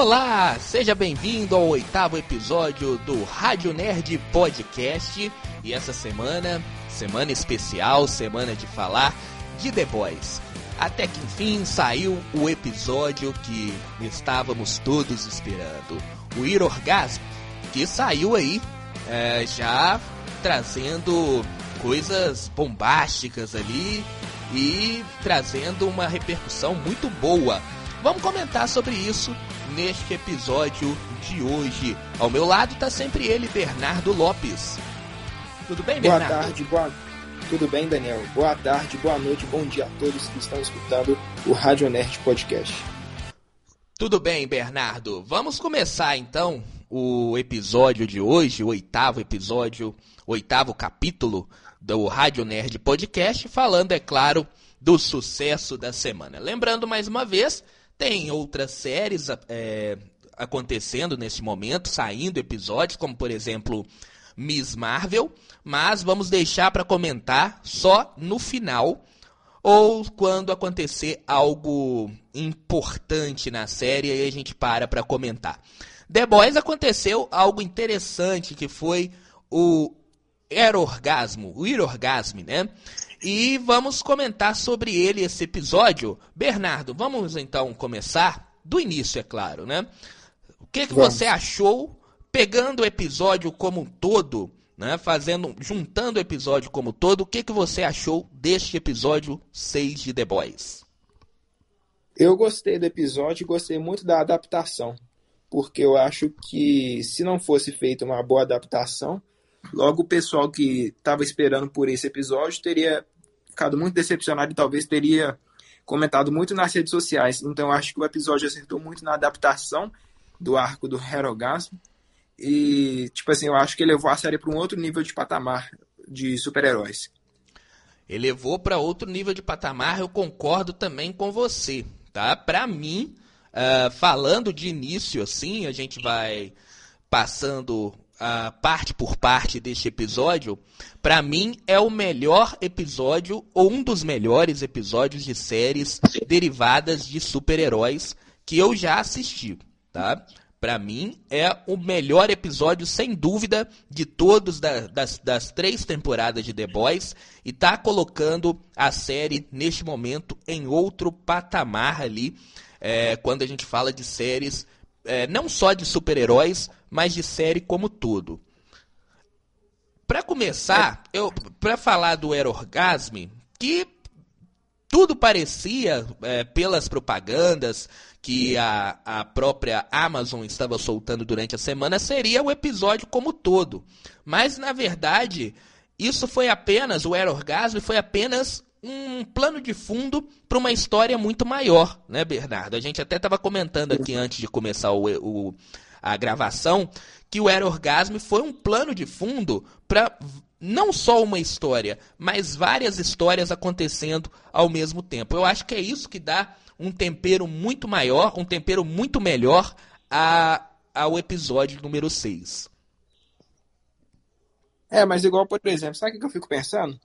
Olá, seja bem-vindo ao oitavo episódio do Rádio Nerd Podcast. E essa semana, semana especial, semana de falar de The Boys. Até que enfim saiu o episódio que estávamos todos esperando. O Ir Orgasmo, que saiu aí é, já trazendo coisas bombásticas ali e trazendo uma repercussão muito boa. Vamos comentar sobre isso neste episódio de hoje. Ao meu lado está sempre ele, Bernardo Lopes. Tudo bem, Bernardo? Boa tarde, boa... Tudo bem, Daniel? Boa tarde, boa noite, bom dia a todos que estão escutando o Rádio Nerd Podcast. Tudo bem, Bernardo. Vamos começar então o episódio de hoje, o oitavo episódio, oitavo capítulo do Rádio Nerd Podcast, falando, é claro, do sucesso da semana. Lembrando mais uma vez, tem outras séries é, acontecendo nesse momento, saindo episódios, como por exemplo Miss Marvel, mas vamos deixar para comentar só no final ou quando acontecer algo importante na série e a gente para para comentar. The Boys aconteceu algo interessante que foi o Erorgasmo, o Irorgasme, né? E vamos comentar sobre ele esse episódio. Bernardo, vamos então começar do início, é claro, né? O que, que você achou pegando o episódio como um todo, né? Fazendo, juntando o episódio como um todo, o que, que você achou deste episódio 6 de The Boys? Eu gostei do episódio e gostei muito da adaptação, porque eu acho que se não fosse feita uma boa adaptação, Logo, o pessoal que estava esperando por esse episódio teria ficado muito decepcionado e talvez teria comentado muito nas redes sociais. Então, acho que o episódio acertou muito na adaptação do arco do Herogasmo. E, tipo assim, eu acho que levou a série para um outro nível de patamar de super-heróis. Elevou para outro nível de patamar, eu concordo também com você, tá? Para mim, uh, falando de início assim, a gente vai passando uh, parte por parte deste episódio, para mim é o melhor episódio ou um dos melhores episódios de séries derivadas de super-heróis que eu já assisti, tá? Para mim é o melhor episódio sem dúvida de todos da, das, das três temporadas de The Boys e tá colocando a série neste momento em outro patamar ali é, quando a gente fala de séries é, não só de super-heróis, mas de série como todo. Para começar, eu para falar do Erorgasme, que tudo parecia, é, pelas propagandas que a, a própria Amazon estava soltando durante a semana, seria o episódio como todo. Mas, na verdade, isso foi apenas, o Erorgasme foi apenas um plano de fundo para uma história muito maior, né, Bernardo? A gente até estava comentando aqui antes de começar o, o, a gravação que o Era Orgasmo foi um plano de fundo para não só uma história, mas várias histórias acontecendo ao mesmo tempo. Eu acho que é isso que dá um tempero muito maior, um tempero muito melhor a, ao episódio número 6. É, mas igual, por exemplo, sabe o que eu fico pensando?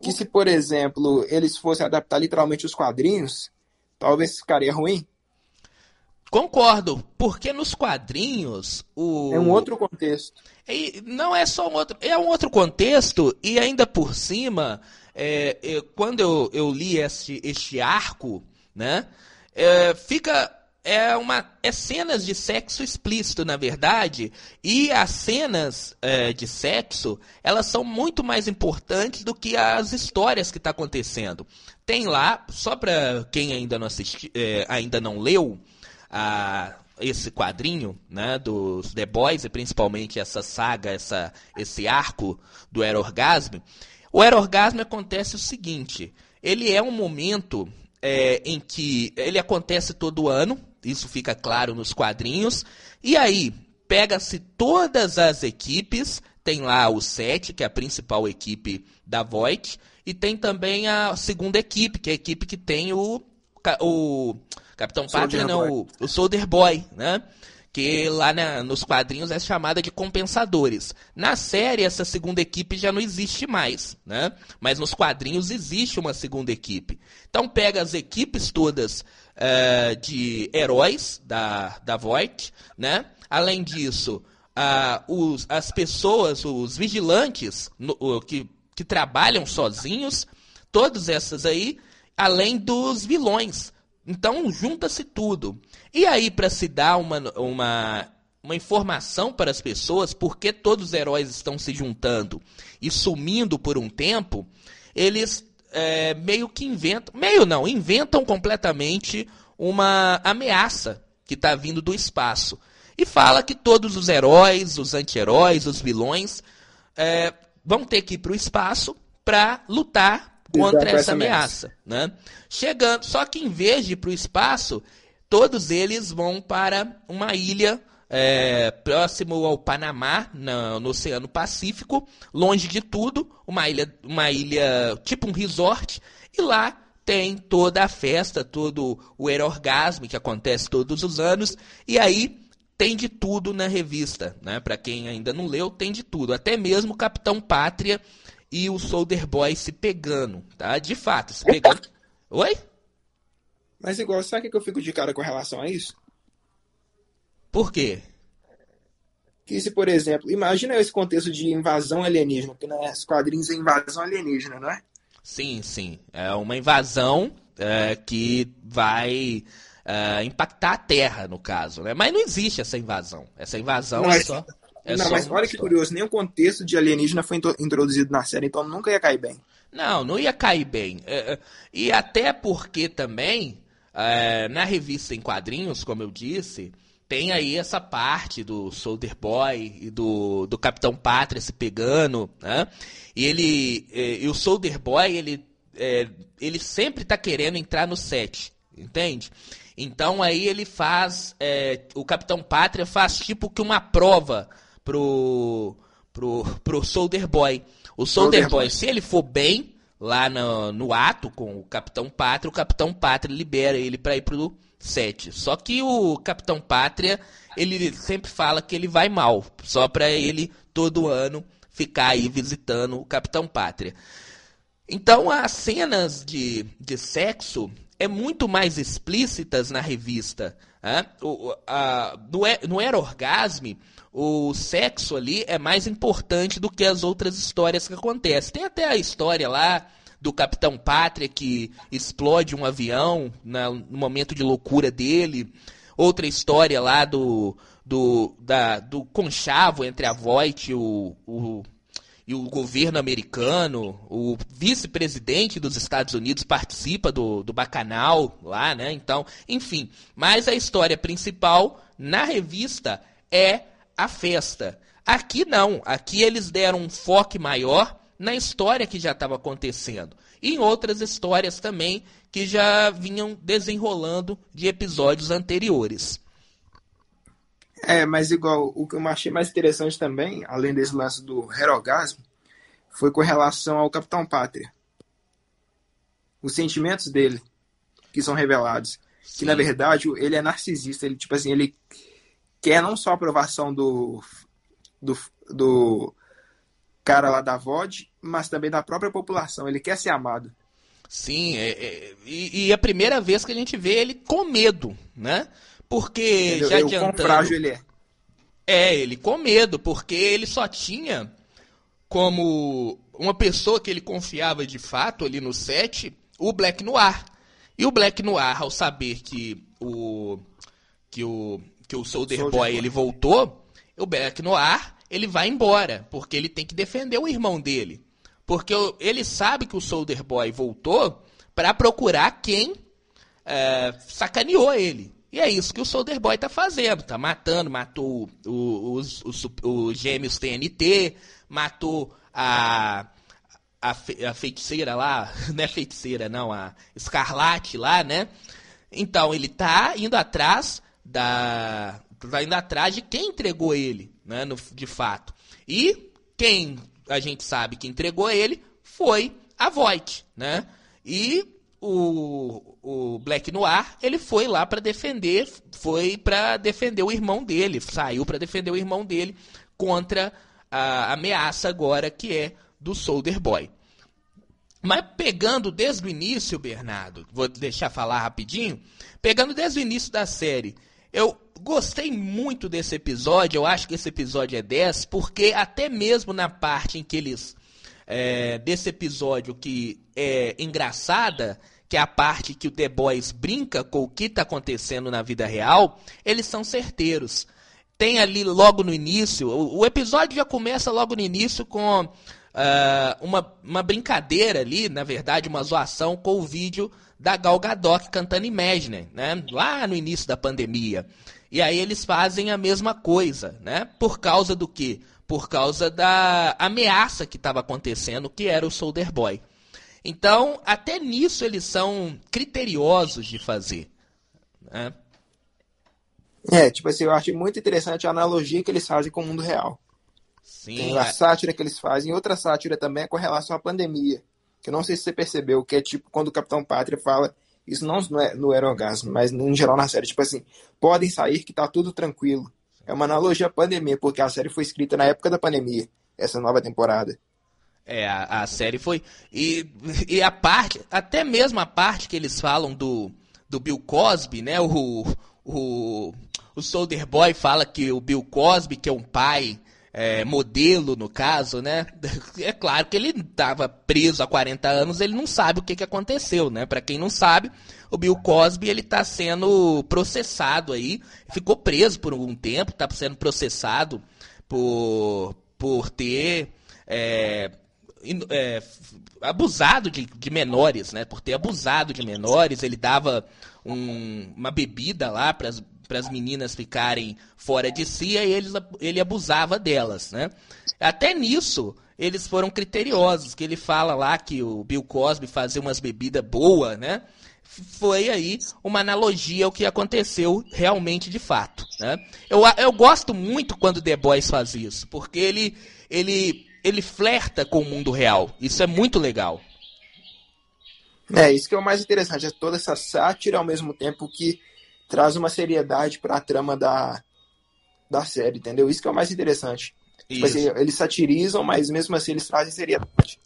Que se, por exemplo, eles fossem adaptar literalmente os quadrinhos, talvez ficaria ruim. Concordo, porque nos quadrinhos o é um outro contexto. E não é só um outro, é um outro contexto e ainda por cima, é, é, quando eu, eu li este, este arco, né, é, fica é uma é cenas de sexo explícito na verdade e as cenas é, de sexo elas são muito mais importantes do que as histórias que está acontecendo. Tem lá só para quem ainda não assisti, é, ainda não leu a esse quadrinho né dos The Boys e principalmente essa saga essa esse arco do Erorgasmo o Erorgasmo acontece o seguinte ele é um momento é, em que ele acontece todo ano isso fica claro nos quadrinhos. E aí, pega-se todas as equipes, tem lá o 7, que é a principal equipe da Void, e tem também a segunda equipe, que é a equipe que tem o, o Capitão Pátria, não, o, o Soldier Boy, né? que lá na, nos quadrinhos é chamada de compensadores. Na série, essa segunda equipe já não existe mais, né? Mas nos quadrinhos existe uma segunda equipe. Então pega as equipes todas uh, de heróis da, da Voight, né? Além disso, uh, os, as pessoas, os vigilantes no, que, que trabalham sozinhos, todas essas aí, além dos vilões. Então, junta-se tudo. E aí, para se dar uma, uma, uma informação para as pessoas, porque todos os heróis estão se juntando e sumindo por um tempo, eles é, meio que inventam, meio não, inventam completamente uma ameaça que está vindo do espaço. E fala que todos os heróis, os anti-heróis, os vilões é, vão ter que ir para o espaço para lutar contra essa ameaça. Né? Chegando, só que em vez de ir para o espaço, todos eles vão para uma ilha é, próximo ao Panamá, no, no, Oceano Pacífico, longe de tudo, uma ilha, uma ilha tipo um resort, e lá tem toda a festa, todo o orgasmo que acontece todos os anos, e aí tem de tudo na revista, né? Para quem ainda não leu, tem de tudo, até mesmo o Capitão Pátria e o Soldier Boy se pegando, tá? De fato, se pegando. Oi? Mas igual, sabe o que eu fico de cara com relação a isso? Por quê? Que se, por exemplo, imagina esse contexto de invasão alienígena, que nas quadrinhos é invasão alienígena, não é? Sim, sim. É uma invasão é, que vai é, impactar a Terra, no caso, né? Mas não existe essa invasão. Essa invasão não, é só. É não, só mas olha que curioso, nem o contexto de alienígena foi introduzido na série, então nunca ia cair bem. Não, não ia cair bem. É, é, e até porque também, é, na revista em quadrinhos, como eu disse, tem aí essa parte do Soldier Boy e do, do Capitão Pátria se pegando, né? E ele e o Soldier Boy, ele, é, ele sempre tá querendo entrar no set, entende? Então aí ele faz, é, o Capitão Pátria faz tipo que uma prova pro, pro, pro Soldier Boy. O Soldier Boy, se ele for bem lá no, no ato com o Capitão Pátria, o Capitão Pátria libera ele para ir pro 7. Só que o Capitão Pátria, ele sempre fala que ele vai mal, só para ele todo ano ficar aí visitando o Capitão Pátria. Então as cenas de, de sexo é muito mais explícitas na revista. Né? O, a, no, no Era Orgasme, o sexo ali é mais importante do que as outras histórias que acontecem. Tem até a história lá do Capitão Pátria que explode um avião na, no momento de loucura dele. Outra história lá do, do, da, do conchavo entre a Voight e o, o, e o governo americano. O vice-presidente dos Estados Unidos participa do, do bacanal lá, né? Então, enfim. Mas a história principal na revista é a festa. Aqui não. Aqui eles deram um foco maior na história que já estava acontecendo. E em outras histórias também que já vinham desenrolando de episódios anteriores. É, mas igual, o que eu achei mais interessante também, além desse lance do Herogasmo, foi com relação ao Capitão Pátria. Os sentimentos dele, que são revelados. Sim. Que na verdade ele é narcisista, ele tipo assim, ele quer não só a aprovação do, do, do cara lá da VOD, mas também da própria população. Ele quer ser amado. Sim, é, é, e, e, é a primeira vez que a gente vê ele com medo, né? Porque Entendeu? já adiantando... quão frágil ele é. É, ele com medo, porque ele só tinha como uma pessoa que ele confiava de fato ali no set, o Black Noir. E o Black Noir, ao saber que o que o que o Soldier, Soldier Boy, Boy ele voltou, o Black Noir ele vai embora, porque ele tem que defender o irmão dele. Porque ele sabe que o Soldier Boy voltou para procurar quem é, sacaneou ele. E é isso que o Soldier Boy tá fazendo. Tá matando, matou os, os, os gêmeos TNT, matou a, a, a, feiticeira lá, não é feiticeira, não, a Escarlate lá, né? Então ele tá indo atrás da. Tá indo atrás de quem entregou ele né, no, de fato. E quem a gente sabe que entregou ele foi a Voight, né? E o, o Black Noir, ele foi lá para defender, foi para defender o irmão dele, saiu para defender o irmão dele contra a ameaça agora que é do Soldier Boy. Mas pegando desde o início, Bernardo, vou deixar falar rapidinho, pegando desde o início da série, eu gostei muito desse episódio, eu acho que esse episódio é 10, porque até mesmo na parte em que eles. É, desse episódio que é engraçada, que é a parte que o The Boys brinca com o que está acontecendo na vida real, eles são certeiros. Tem ali logo no início, o, o episódio já começa logo no início com uh, uma, uma brincadeira ali, na verdade, uma zoação com o vídeo da Gal Gadot cantando Imagine, né? Lá no início da pandemia. E aí eles fazem a mesma coisa, né? Por causa do quê? Por causa da ameaça que estava acontecendo, que era o Soldier Boy. Então, até nisso eles são criteriosos de fazer. Né? É, tipo assim, eu acho muito interessante a analogia que eles fazem com o mundo real. Sim, Tem a é. sátira que eles fazem, outra sátira também é com relação à pandemia. Que eu não sei se você percebeu, que é tipo quando o Capitão Pátria fala, isso não, não é no orgasmo, mas em geral na série, tipo assim, podem sair que tá tudo tranquilo. É uma analogia à pandemia, porque a série foi escrita na época da pandemia, essa nova temporada. É, a, a série foi. E, e a parte, até mesmo a parte que eles falam do, do Bill Cosby, né? O, o, o Soldier Boy fala que o Bill Cosby, que é um pai é, modelo, no caso, né? É claro que ele estava preso há 40 anos, ele não sabe o que, que aconteceu, né? Para quem não sabe, o Bill Cosby ele está sendo processado aí, ficou preso por algum tempo, está sendo processado por, por ter é, é, abusado de, de, menores, né? Por ter abusado de menores, ele dava um, uma bebida lá para as meninas ficarem fora de si, e eles, ele abusava delas, né? Até nisso, eles foram criteriosos, que ele fala lá que o Bill Cosby fazia umas bebidas boas, né? Foi aí uma analogia ao que aconteceu realmente de fato, né? Eu, eu gosto muito quando The Boys faz isso, porque ele, ele ele flerta com o mundo real. Isso é muito legal. É, isso que é o mais interessante, é toda essa sátira ao mesmo tempo que traz uma seriedade para a trama da, da série, entendeu? Isso que é o mais interessante. Tipo assim, eles satirizam, mas mesmo assim eles trazem seriedade.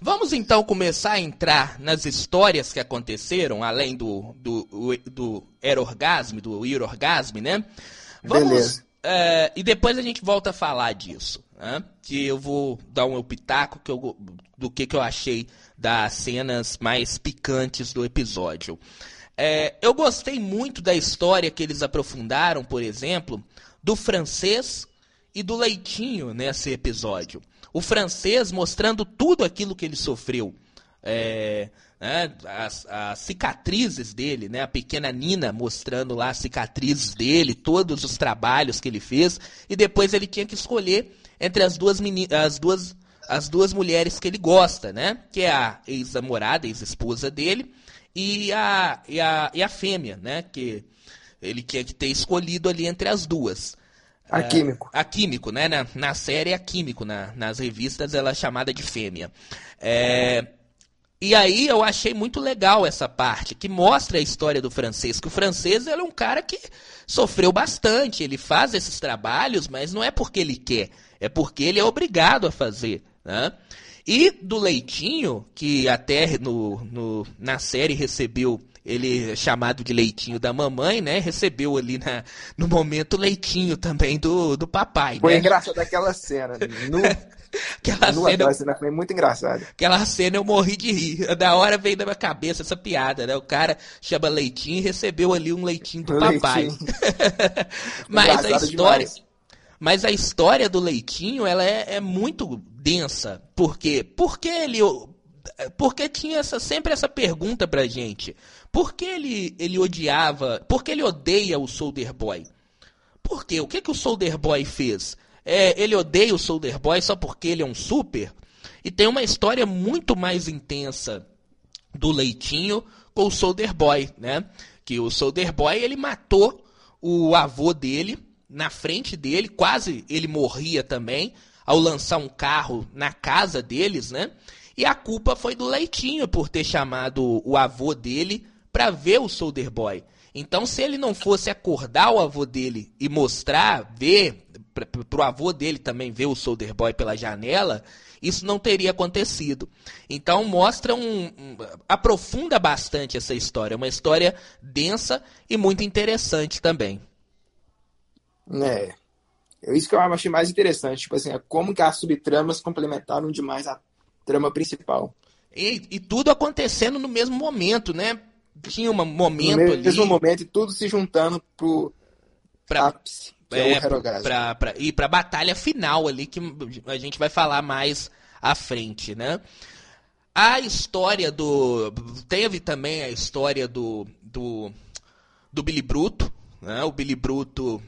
Vamos então começar a entrar nas histórias que aconteceram, além do, do, do Erorgasme, do Irorgasme, né? Vamos, Beleza. Uh, e depois a gente volta a falar disso né? que eu vou dar um pitaco que eu, do que, que eu achei das cenas mais picantes do episódio. É, eu gostei muito da história que eles aprofundaram, por exemplo, do francês e do Leitinho nesse episódio. O francês mostrando tudo aquilo que ele sofreu. É, né, as, as, cicatrizes dele, né, a pequena Nina mostrando lá as cicatrizes dele, todos os trabalhos que ele fez, e depois ele tinha que escolher entre as duas, as duas, as duas mulheres que ele gosta, né? Que é a ex-namorada, ex-esposa dele, e a, e, a, e a fêmea, né? Que ele tinha que ter escolhido ali entre as duas. A é, Químico. A Químico, né? Na, na série é a Químico, na, nas revistas ela é chamada de fêmea. É, e aí eu achei muito legal essa parte, que mostra a história do francês, que o francês ele é um cara que sofreu bastante, ele faz esses trabalhos, mas não é porque ele quer, é porque ele é obrigado a fazer. Né? E do Leitinho, que até no, no, na série recebeu ele é chamado de leitinho da mamãe, né? Recebeu ali na, no momento leitinho também do, do papai. Foi né? engraçado aquela cena. No, aquela, no cena, cena foi muito engraçada. Aquela cena eu morri de rir. Da hora veio da minha cabeça essa piada, né? O cara chama leitinho e recebeu ali um leitinho do um papai. Mas a história. Demais. Mas a história do Leitinho, ela é, é muito densa. Por quê? Porque ele porque tinha essa, sempre essa pergunta pra gente. Por que ele, ele odiava, por que ele odeia o Soldier Boy? Por quê? O que, que o Soldier Boy fez? É, ele odeia o Soldier Boy só porque ele é um super? E tem uma história muito mais intensa do Leitinho com o Soldier Boy, né? Que o Soldier Boy, ele matou o avô dele na frente dele, quase ele morria também ao lançar um carro na casa deles, né? E a culpa foi do Leitinho por ter chamado o avô dele para ver o Soldier Boy. Então, se ele não fosse acordar o avô dele e mostrar, ver, para o avô dele também ver o Soldier Boy pela janela, isso não teria acontecido. Então mostra um, um, aprofunda bastante essa história, uma história densa e muito interessante também. É, é isso que eu achei mais interessante, tipo assim, é como que as subtramas complementaram demais a trama principal. E, e tudo acontecendo no mesmo momento, né? Tinha um momento no ali. mesmo momento e tudo se juntando pro pra, ápice. que é, é, o Herogás. pra, pra, e pra batalha final ali, que a gente vai falar mais à frente, né? A história do. Teve também a história do. do, do Billy Bruto. Né? O Billy Bruto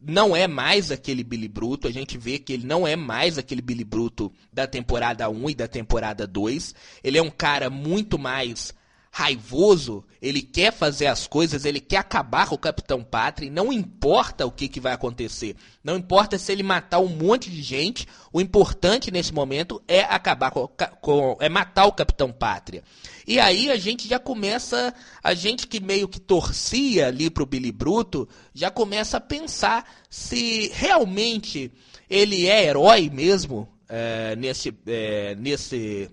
não é mais aquele Billy Bruto. A gente vê que ele não é mais aquele Billy Bruto da temporada 1 e da temporada 2. Ele é um cara muito mais raivoso, ele quer fazer as coisas, ele quer acabar com o Capitão Pátria, não importa o que, que vai acontecer. Não importa se ele matar um monte de gente, o importante nesse momento é acabar com, com é matar o Capitão Pátria. E aí a gente já começa, a gente que meio que torcia ali pro Billy Bruto, já começa a pensar se realmente ele é herói mesmo é, nesse, é, nesse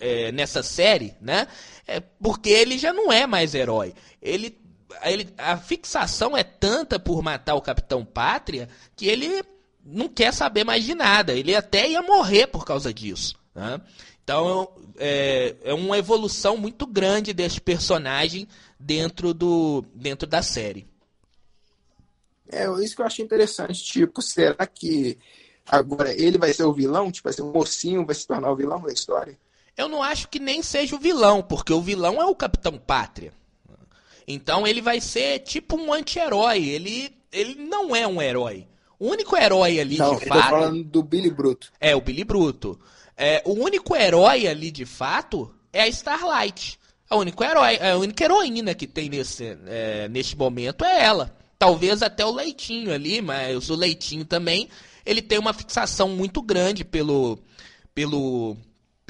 é, nessa série, né? É porque ele já não é mais herói. Ele, ele, a fixação é tanta por matar o Capitão Pátria que ele não quer saber mais de nada. Ele até ia morrer por causa disso. Né? Então é, é uma evolução muito grande desse personagem dentro, do, dentro da série. É, isso que eu achei interessante. Tipo, será que agora ele vai ser o vilão? Tipo, vai ser o mocinho, vai se tornar o vilão da história? Eu não acho que nem seja o vilão, porque o vilão é o Capitão Pátria. Então ele vai ser tipo um anti-herói. Ele, ele não é um herói. O único herói ali não, de fato. tô falando do Billy Bruto. É, o Billy Bruto. É, o único herói ali de fato é a Starlight. A único herói, a única heroína que tem nesse, é, neste momento é ela. Talvez até o Leitinho ali, mas o Leitinho também ele tem uma fixação muito grande pelo, pelo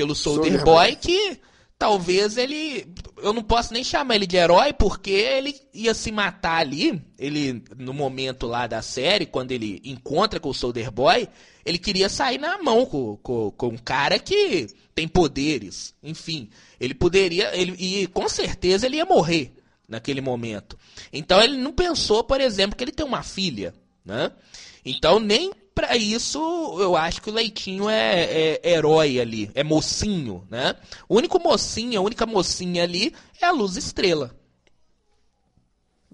pelo Soldier, Soldier Boy, Boy que talvez ele. Eu não posso nem chamar ele de herói, porque ele ia se matar ali. Ele, no momento lá da série, quando ele encontra com o Soldier Boy, ele queria sair na mão com, com, com um cara que tem poderes. Enfim, ele poderia. Ele, e com certeza ele ia morrer naquele momento. Então ele não pensou, por exemplo, que ele tem uma filha. Né? Então nem para isso, eu acho que o Leitinho é, é, herói ali, é mocinho, né? O único mocinho, a única mocinha ali é a Luz Estrela.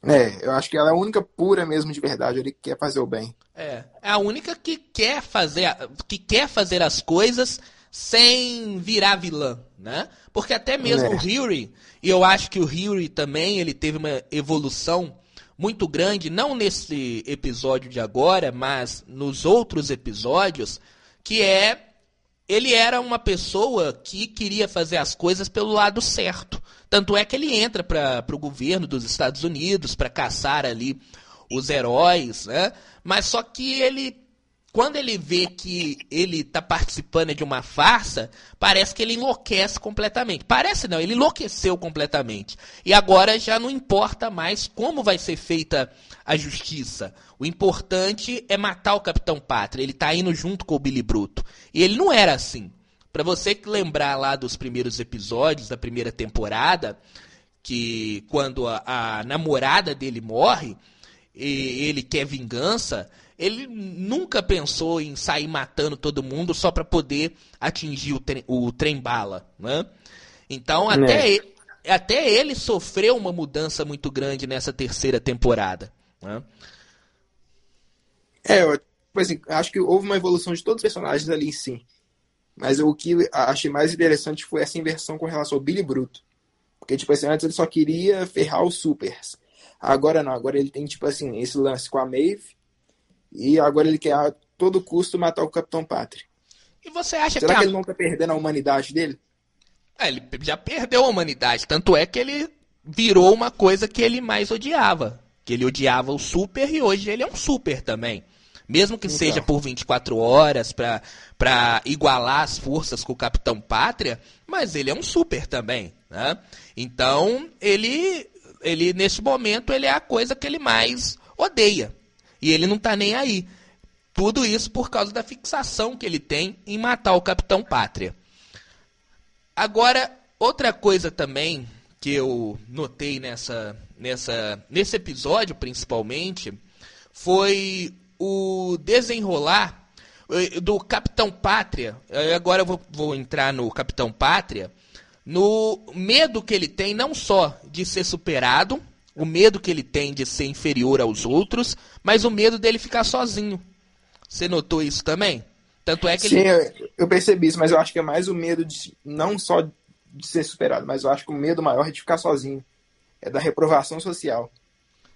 É, eu acho que ela é a única pura mesmo de verdade, ele quer fazer o bem. É, é a única que quer fazer, que quer fazer as coisas sem virar vilã, né? Porque até mesmo é. o Huey, e eu acho que o Huey também, ele teve uma evolução muito grande, não nesse episódio de agora, mas nos outros episódios, que é ele era uma pessoa que queria fazer as coisas pelo lado certo. Tanto é que ele entra para o governo dos Estados Unidos para caçar ali os heróis, né? Mas só que ele quando ele vê que ele está participando de uma farsa, parece que ele enlouquece completamente. Parece não, ele enlouqueceu completamente. E agora já não importa mais como vai ser feita a justiça. O importante é matar o Capitão Pátria. Ele está indo junto com o Billy Bruto. E ele não era assim. Para você lembrar lá dos primeiros episódios da primeira temporada, que quando a, a namorada dele morre, e ele quer vingança, ele nunca pensou em sair matando todo mundo só para poder atingir o, trem, o trem bala, né? Então até, é. ele, até ele sofreu uma mudança muito grande nessa terceira temporada. Né? É, eu, tipo assim, acho que houve uma evolução de todos os personagens ali sim. Mas o que achei mais interessante foi essa inversão com relação ao Billy Bruto. Porque, tipo assim, antes ele só queria ferrar os supers. Agora não, agora ele tem, tipo assim, esse lance com a Maeve e agora ele quer a todo custo matar o Capitão Pátria. E você acha Será que, que a... ele não tá perdendo a humanidade dele? É, ele já perdeu a humanidade. Tanto é que ele virou uma coisa que ele mais odiava. Que ele odiava o super e hoje ele é um super também. Mesmo que então. seja por 24 horas para igualar as forças com o Capitão Pátria, mas ele é um super também. Né? Então, ele, ele, nesse momento, ele é a coisa que ele mais odeia. E ele não tá nem aí. Tudo isso por causa da fixação que ele tem em matar o Capitão Pátria. Agora, outra coisa também que eu notei nessa, nessa, nesse episódio, principalmente, foi o desenrolar eh, do Capitão Pátria. Eh, agora eu vou, vou entrar no Capitão Pátria. No medo que ele tem, não só de ser superado, o medo que ele tem de ser inferior aos outros, mas o medo dele ficar sozinho. Você notou isso também? Tanto é que Sim, ele... eu percebi isso, mas eu acho que é mais o medo de não só de ser superado, mas eu acho que o medo maior é de ficar sozinho. É da reprovação social.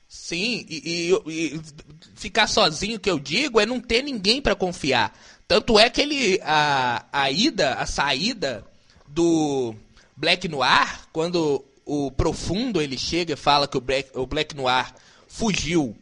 Sim, e, e, e ficar sozinho, que eu digo, é não ter ninguém para confiar. Tanto é que ele. A, a ida, a saída do Black Noir, quando o Profundo ele chega e fala que o Black, o Black Noir fugiu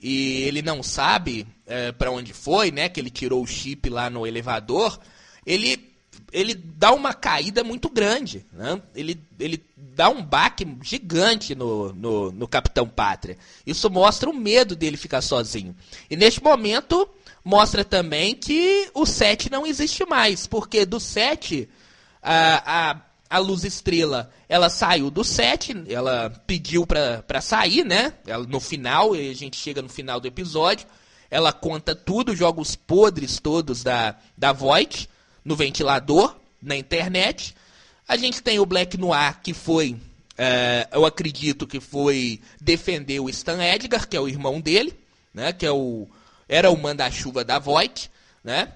e ele não sabe é, para onde foi, né? Que ele tirou o chip lá no elevador. Ele ele dá uma caída muito grande, né? Ele, ele dá um baque gigante no, no, no Capitão Pátria. Isso mostra o medo dele ficar sozinho. E neste momento mostra também que o 7 não existe mais, porque do 7 a, a a Luz Estrela, ela saiu do set, ela pediu pra, pra sair, né? Ela, no final, a gente chega no final do episódio, ela conta tudo, joga os podres todos da, da Void no ventilador, na internet. A gente tem o Black Noir, que foi, é, eu acredito que foi defender o Stan Edgar, que é o irmão dele, né? Que é o, era o manda-chuva da Void, né?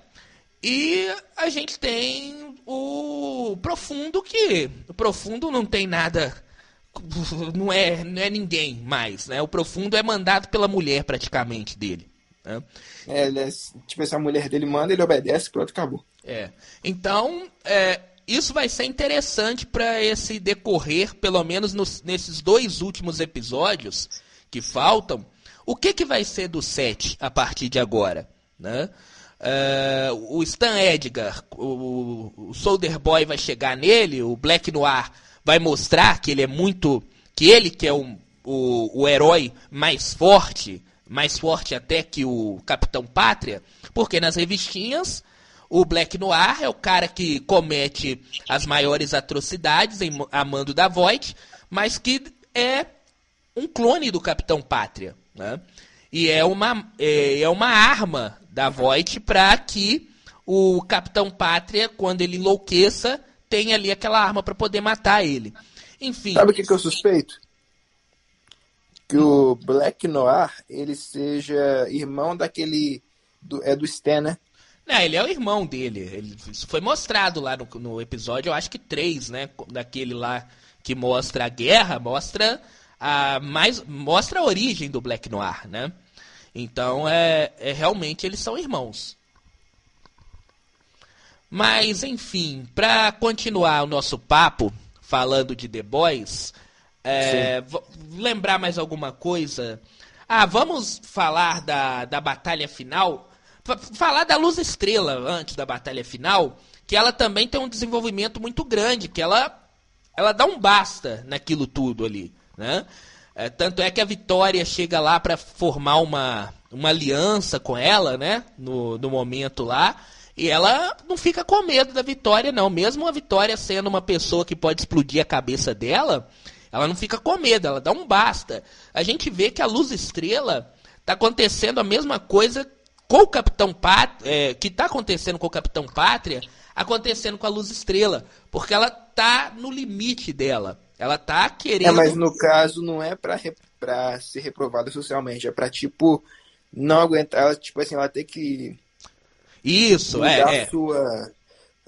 E a gente tem o Profundo, que o Profundo não tem nada. Não é, não é ninguém mais, né? O Profundo é mandado pela mulher praticamente dele. Né? É, ele é, tipo, essa mulher dele manda, ele obedece, pronto, acabou. É. Então, é, isso vai ser interessante para esse decorrer, pelo menos nos, nesses dois últimos episódios que faltam. O que, que vai ser do set a partir de agora? Né? Uh, o Stan Edgar, o, o Boy vai chegar nele, o Black Noir vai mostrar que ele é muito. que ele que é o, o, o herói mais forte, mais forte até que o Capitão Pátria, porque nas revistinhas o Black Noir é o cara que comete as maiores atrocidades em, a mando da Void, mas que é um clone do Capitão Pátria. Né? E é uma, é, é uma arma da Voight para que o Capitão Pátria, quando ele enlouqueça, tenha ali aquela arma para poder matar ele. Enfim. Sabe o que, que eu suspeito? Que o Black Noir ele seja irmão daquele. Do, é do Stan, né? Não, ele é o irmão dele. Ele, isso foi mostrado lá no, no episódio, eu acho que três, né? Daquele lá que mostra a guerra, mostra a mais mostra a origem do Black Noir, né? Então, é, é realmente eles são irmãos. Mas, enfim, para continuar o nosso papo falando de The Boys, é, lembrar mais alguma coisa? Ah, vamos falar da, da batalha final. falar da Luz Estrela antes da batalha final, que ela também tem um desenvolvimento muito grande, que ela, ela dá um basta naquilo tudo ali, né? É, tanto é que a Vitória chega lá para formar uma, uma aliança com ela, né? No, no momento lá. E ela não fica com medo da Vitória, não. Mesmo a Vitória sendo uma pessoa que pode explodir a cabeça dela, ela não fica com medo, ela dá um basta. A gente vê que a Luz Estrela tá acontecendo a mesma coisa com o Capitão Pátria, é, que tá acontecendo com o Capitão Pátria, acontecendo com a Luz Estrela. Porque ela tá no limite dela. Ela tá querendo. É, mas no caso não é pra, pra ser reprovada socialmente, é pra, tipo, não aguentar. Ela, tipo assim, ela tem que. Isso, é. é. Sua,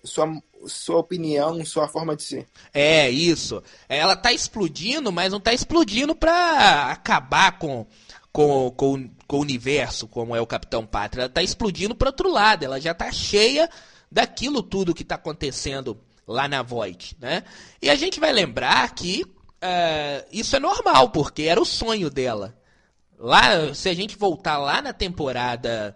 sua, sua opinião, sua forma de ser. É, isso. Ela tá explodindo, mas não tá explodindo pra acabar com, com, com, com o universo, como é o Capitão Pátria. Ela tá explodindo pro outro lado. Ela já tá cheia daquilo tudo que tá acontecendo lá na Void, né? E a gente vai lembrar que uh, isso é normal, porque era o sonho dela. Lá, se a gente voltar lá na temporada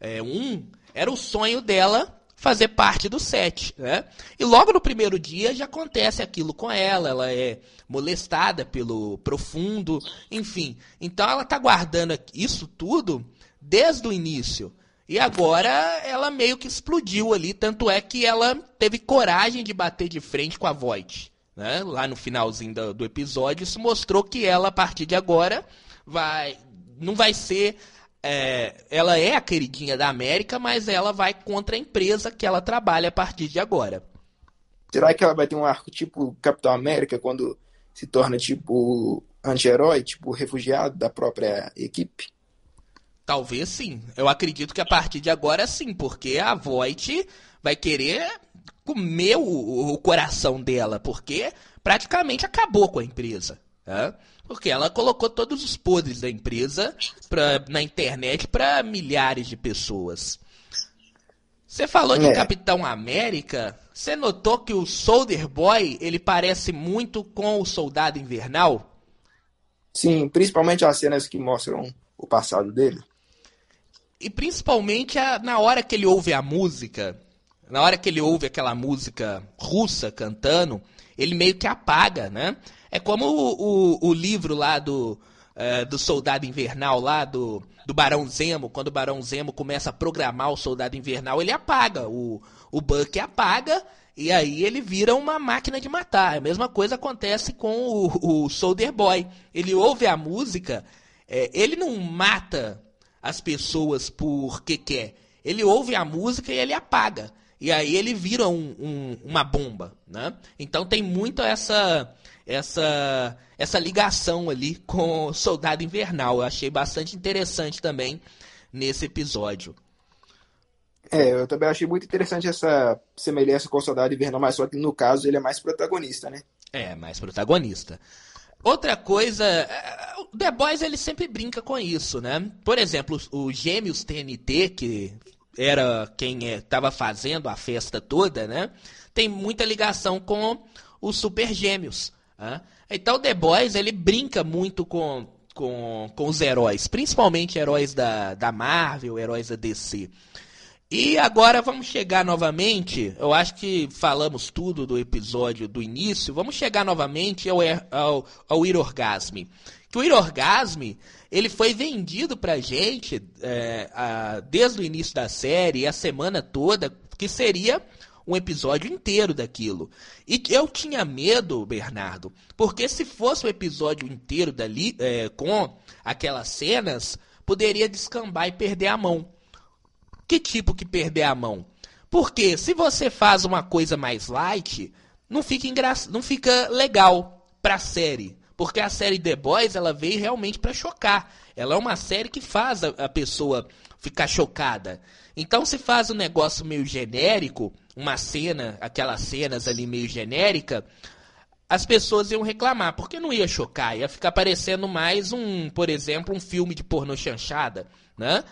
1, é, um, era o sonho dela fazer parte do set, né? E logo no primeiro dia já acontece aquilo com ela, ela é molestada pelo profundo, enfim. Então ela tá guardando isso tudo desde o início. E agora ela meio que explodiu ali, tanto é que ela teve coragem de bater de frente com a Voight. Né? Lá no finalzinho do, do episódio, isso mostrou que ela, a partir de agora, vai não vai ser. É, ela é a queridinha da América, mas ela vai contra a empresa que ela trabalha a partir de agora. Será que ela vai ter um arco tipo Capitão América quando se torna tipo anti-herói, tipo refugiado da própria equipe? Talvez sim. Eu acredito que a partir de agora sim, porque a Voight vai querer comer o, o coração dela, porque praticamente acabou com a empresa. Né? Porque ela colocou todos os podres da empresa pra, na internet para milhares de pessoas. Você falou de é. Capitão América. Você notou que o Soldier Boy ele parece muito com o Soldado Invernal? Sim, principalmente as cenas que mostram o passado dele. E principalmente a, na hora que ele ouve a música, na hora que ele ouve aquela música russa cantando, ele meio que apaga, né? É como o, o, o livro lá do, é, do Soldado Invernal, lá do, do Barão Zemo, quando o Barão Zemo começa a programar o Soldado Invernal, ele apaga. O, o Buck apaga e aí ele vira uma máquina de matar. A mesma coisa acontece com o, o Soldier Boy. Ele ouve a música, é, ele não mata as pessoas porque quer. Ele ouve a música e ele apaga. E aí ele vira um, um, uma bomba, né? Então tem muito essa essa, essa ligação ali com o Soldado Invernal. Eu achei bastante interessante também nesse episódio. É, eu também achei muito interessante essa semelhança com o Soldado Invernal, mas só que no caso ele é mais protagonista, né? É, mais protagonista. Outra coisa, é, o The Boys ele sempre brinca com isso, né? Por exemplo, o Gêmeos TNT, que era quem estava é, fazendo a festa toda, né? Tem muita ligação com os Super Gêmeos. Né? Então o The Boys ele brinca muito com, com, com os heróis, principalmente heróis da, da Marvel, heróis da DC. E agora vamos chegar novamente, eu acho que falamos tudo do episódio do início, vamos chegar novamente ao, ao, ao Irorgasme. Que o Irorgasme, ele foi vendido pra gente é, a, desde o início da série, a semana toda, que seria um episódio inteiro daquilo. E eu tinha medo, Bernardo, porque se fosse um episódio inteiro dali, é, com aquelas cenas, poderia descambar e perder a mão. Que tipo que perder a mão? Porque se você faz uma coisa mais light, não fica, engra... não fica legal pra série. Porque a série The Boys, ela veio realmente para chocar. Ela é uma série que faz a, pessoa ficar chocada. Então, se faz um negócio meio genérico, uma cena, aquelas cenas ali meio genérica, as pessoas iam reclamar, porque não ia chocar, ia ficar parecendo mais um, por exemplo, um filme de pornô chanchada, né?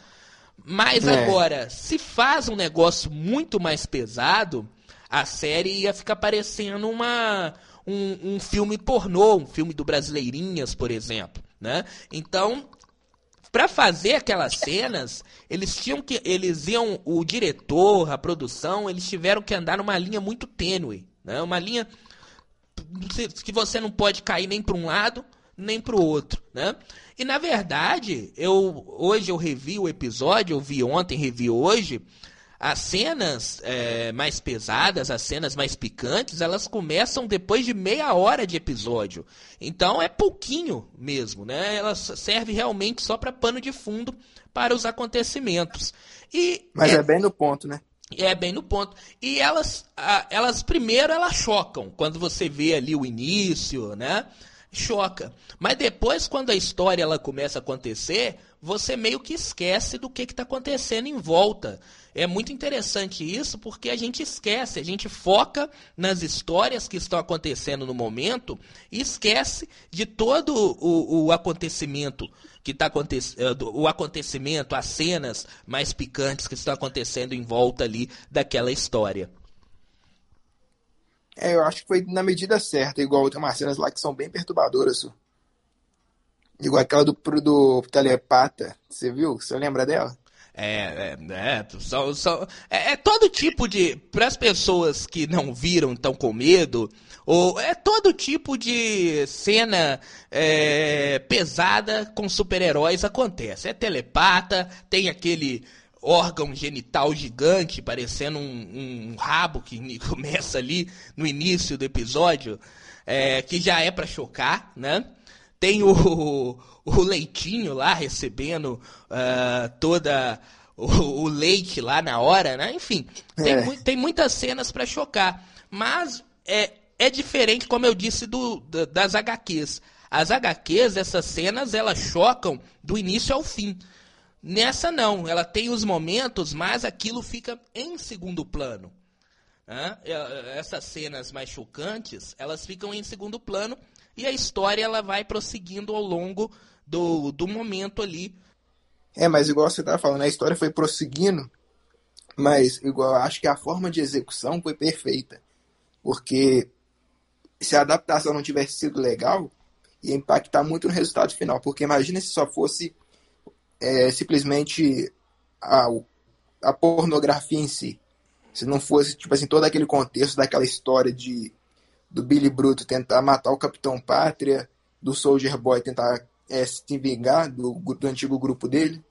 Mas é. agora, se faz um negócio muito mais pesado, a série ia ficar parecendo uma, um, um filme pornô, um filme do Brasileirinhas, por exemplo, né? Então, para fazer aquelas cenas, eles tinham que eles iam o diretor, a produção, eles tiveram que andar numa linha muito tênue, né? Uma linha que você não pode cair nem para um lado nem para o outro, né? E na verdade, eu hoje eu revi o episódio, eu vi ontem, revi hoje, as cenas é, mais pesadas, as cenas mais picantes, elas começam depois de meia hora de episódio. Então é pouquinho mesmo, né? Elas servem realmente só para pano de fundo para os acontecimentos. E Mas é, é bem no ponto, né? É bem no ponto. E elas, elas primeiro elas chocam quando você vê ali o início, né? Choca. Mas depois, quando a história ela começa a acontecer, você meio que esquece do que está acontecendo em volta. É muito interessante isso porque a gente esquece, a gente foca nas histórias que estão acontecendo no momento e esquece de todo o, o acontecimento que está acontecendo, o acontecimento, as cenas mais picantes que estão acontecendo em volta ali daquela história. É, eu acho que foi na medida certa, igual tem umas cenas lá que são bem perturbadoras. Igual aquela do, do telepata, você viu? Você lembra dela? É, é, é, são, são, é, é todo tipo de. Para as pessoas que não viram, estão com medo, ou é todo tipo de cena é, pesada com super-heróis acontece. É telepata, tem aquele órgão genital gigante, parecendo um, um rabo que começa ali no início do episódio, é, que já é para chocar, né? Tem o, o leitinho lá recebendo uh, toda o, o, leite lá na hora, né? Enfim, tem, é. tem muitas cenas para chocar, mas é, é diferente, como eu disse, do, das HQs. As HQs, essas cenas, elas chocam do início ao fim. Nessa não, ela tem os momentos, mas aquilo fica em segundo plano. Né? Essas cenas mais chocantes, elas ficam em segundo plano e a história ela vai prosseguindo ao longo do, do momento ali. É, mas igual você estava falando, a história foi prosseguindo, mas igual acho que a forma de execução foi perfeita. Porque se a adaptação não tivesse sido legal, ia impactar muito no resultado final. Porque imagina se só fosse é, simplesmente a, a pornografia em si. Se não fosse, tipo assim, todo aquele contexto daquela história de do Billy Bruto tentar matar o Capitão Pátria, do Soldier Boy tentar é, se vingar do, do antigo grupo dele.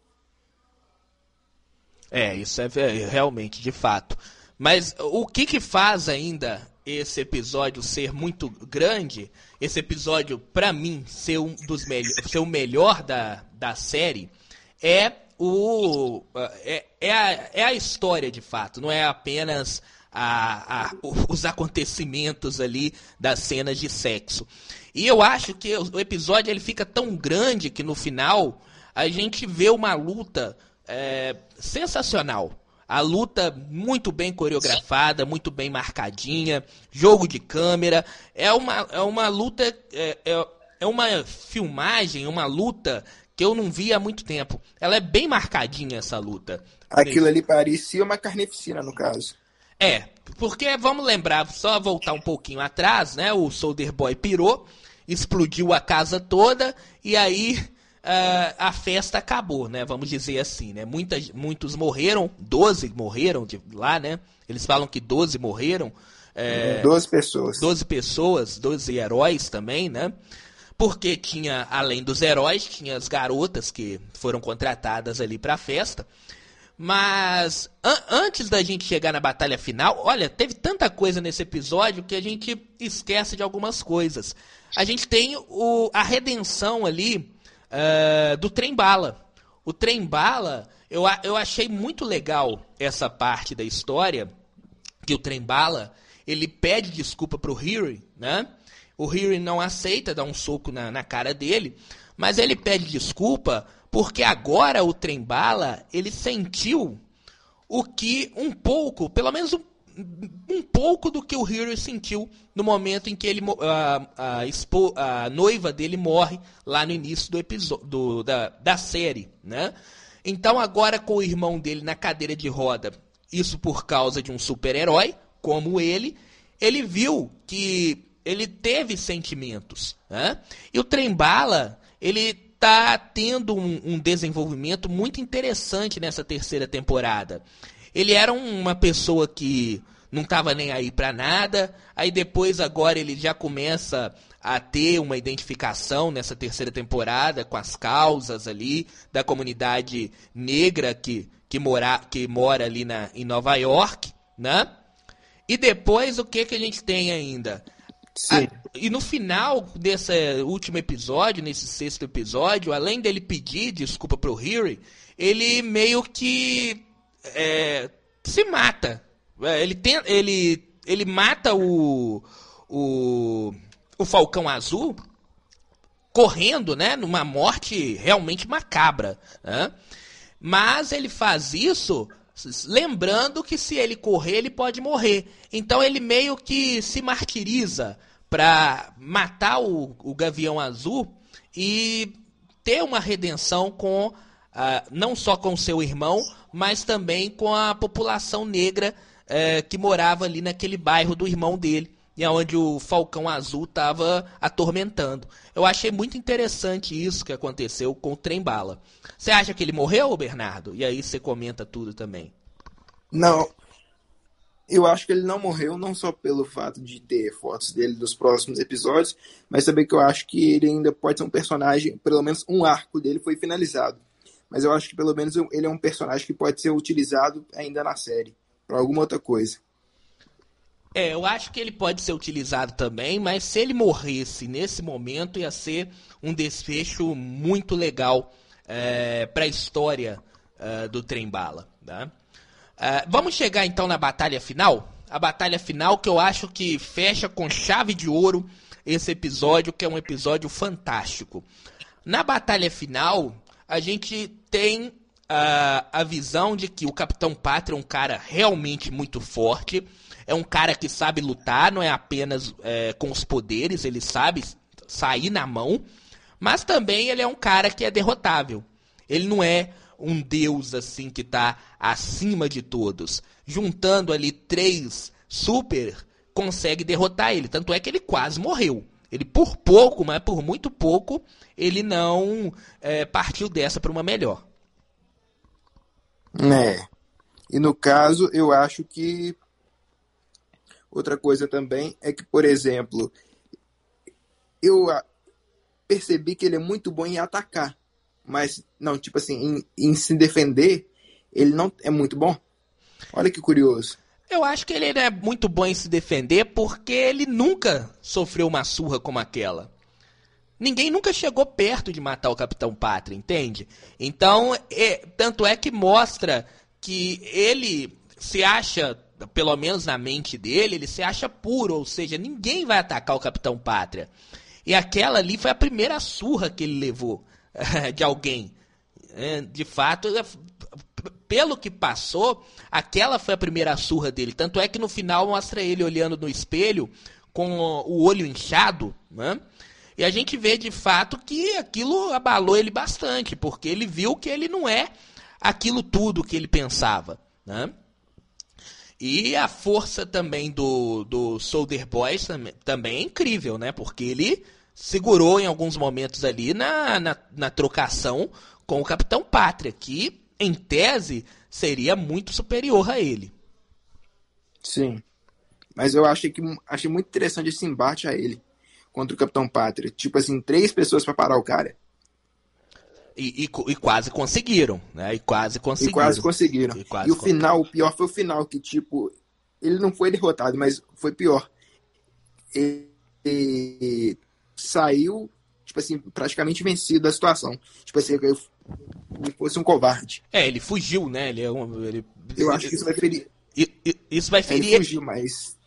É, isso é, é realmente, de fato. Mas o que que faz ainda esse episódio ser muito grande, esse episódio, para mim, ser um dos ser o melhor da, da série, é o é, é, a, é a história de fato, não é apenas a, a, os acontecimentos ali das cenas de sexo. E eu acho que o episódio ele fica tão grande que no final a gente vê uma luta é, sensacional. A luta muito bem coreografada, muito bem marcadinha, jogo de câmera. É uma, é uma luta, é, é, é uma filmagem, uma luta que eu não vi há muito tempo. Ela é bem marcadinha essa luta. Aquilo ali parecia uma carneficina, no caso. É, porque vamos lembrar, só voltar um pouquinho atrás, né? O Soldier Boy pirou, explodiu a casa toda e aí uh, a festa acabou, né? Vamos dizer assim, né? Muitas, muitos morreram, 12 morreram de lá, né? Eles falam que 12 morreram. É, 12 pessoas. 12 pessoas, 12 heróis também, né? Porque tinha, além dos heróis, tinha as garotas que foram contratadas ali para a festa. Mas an antes da gente chegar na batalha final, olha, teve tanta coisa nesse episódio que a gente esquece de algumas coisas. A gente tem o, a redenção ali uh, do trem bala. O trem bala, eu, eu achei muito legal essa parte da história que o trem bala ele pede desculpa pro Harry, né? O Harry não aceita, dá um soco na, na cara dele, mas ele pede desculpa porque agora o Trembala ele sentiu o que um pouco, pelo menos um, um pouco do que o Harry sentiu no momento em que ele, a, a, expo, a noiva dele morre lá no início do episódio da, da série, né? Então agora com o irmão dele na cadeira de roda, isso por causa de um super-herói como ele, ele viu que ele teve sentimentos. Né? E o Trembala, ele tá tendo um, um, desenvolvimento muito interessante nessa terceira temporada. Ele era uma pessoa que não estava nem aí para nada, aí depois agora ele já começa a ter uma identificação nessa terceira temporada com as causas ali da comunidade negra que, que, mora, que mora ali na, em Nova York, né? E depois o que, que a gente tem ainda? Sim. A, e no final desse último episódio, nesse sexto episódio, além dele pedir desculpa pro Harry, ele meio que é, se mata. É, ele, tem, ele, ele mata o, o, o Falcão Azul correndo, né? Numa morte realmente macabra. Né? Mas ele faz isso lembrando que se ele correr, ele pode morrer. Então ele meio que se martiriza para matar o, o Gavião Azul e ter uma redenção com uh, não só com seu irmão, mas também com a população negra uh, que morava ali naquele bairro do irmão dele, e onde o Falcão Azul estava atormentando. Eu achei muito interessante isso que aconteceu com o Trem Bala. Você acha que ele morreu, Bernardo? E aí você comenta tudo também. Não, eu acho que ele não morreu, não só pelo fato de ter fotos dele dos próximos episódios, mas também que eu acho que ele ainda pode ser um personagem, pelo menos um arco dele foi finalizado. mas eu acho que pelo menos ele é um personagem que pode ser utilizado ainda na série para alguma outra coisa. É, eu acho que ele pode ser utilizado também, mas se ele morresse nesse momento ia ser um desfecho muito legal é, para a história é, do trem bala. Tá? É, vamos chegar então na batalha final. A batalha final que eu acho que fecha com chave de ouro esse episódio, que é um episódio fantástico. Na batalha final, a gente tem a, a visão de que o Capitão Pátria é um cara realmente muito forte. É um cara que sabe lutar, não é apenas é, com os poderes, ele sabe sair na mão. Mas também ele é um cara que é derrotável. Ele não é um deus assim que está acima de todos. Juntando ali três super, consegue derrotar ele. Tanto é que ele quase morreu. Ele por pouco, mas por muito pouco, ele não é, partiu dessa para uma melhor. É. E no caso, eu acho que outra coisa também é que, por exemplo, eu percebi que ele é muito bom em atacar, mas não, tipo assim, em, em se defender, ele não é muito bom. Olha que curioso. Eu acho que ele é muito bom em se defender porque ele nunca sofreu uma surra como aquela. Ninguém nunca chegou perto de matar o Capitão Pátria, entende? Então, é, tanto é que mostra que ele se acha, pelo menos na mente dele, ele se acha puro, ou seja, ninguém vai atacar o Capitão Pátria. E aquela ali foi a primeira surra que ele levou de alguém. É, de fato, pelo que passou, aquela foi a primeira surra dele. Tanto é que no final mostra ele olhando no espelho com o olho inchado, né? E a gente vê de fato que aquilo abalou ele bastante, porque ele viu que ele não é aquilo tudo que ele pensava, né? E a força também do, do Soldier Boys também é incrível, né? Porque ele segurou em alguns momentos ali na, na, na trocação com o Capitão Pátria, que em tese, seria muito superior a ele. Sim. Mas eu achei que achei muito interessante esse embate a ele contra o Capitão Pátria. Tipo assim, três pessoas para parar o cara. E, e, e, quase conseguiram, né? E quase conseguiram. E quase conseguiram. E, quase e o final, o pior foi o final, que tipo, ele não foi derrotado, mas foi pior. Ele, ele saiu, tipo assim, praticamente vencido da situação. Tipo assim, como fosse um covarde. É, ele fugiu, né? Ele é um, ele, Eu acho que isso vai ferir. Isso vai ferir. Ele fugiu, mas.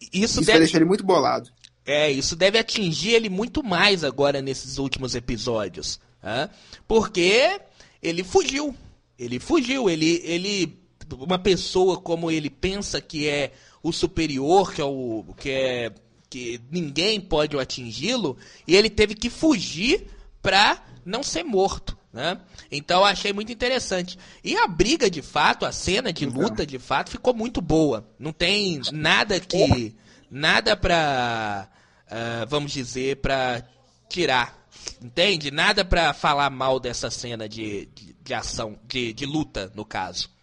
Isso, isso deve... vai deixar ele muito bolado. É, isso deve atingir ele muito mais agora nesses últimos episódios. Né? Porque ele fugiu. Ele fugiu. Ele, ele. Uma pessoa como ele pensa que é o superior, que é o. que é. Que ninguém pode atingi-lo, e ele teve que fugir pra não ser morto. Né? Então achei muito interessante. E a briga de fato, a cena de então. luta de fato ficou muito boa. Não tem nada que. Nada pra. Uh, vamos dizer, pra tirar. Entende? Nada pra falar mal dessa cena de, de, de ação, de, de luta, no caso.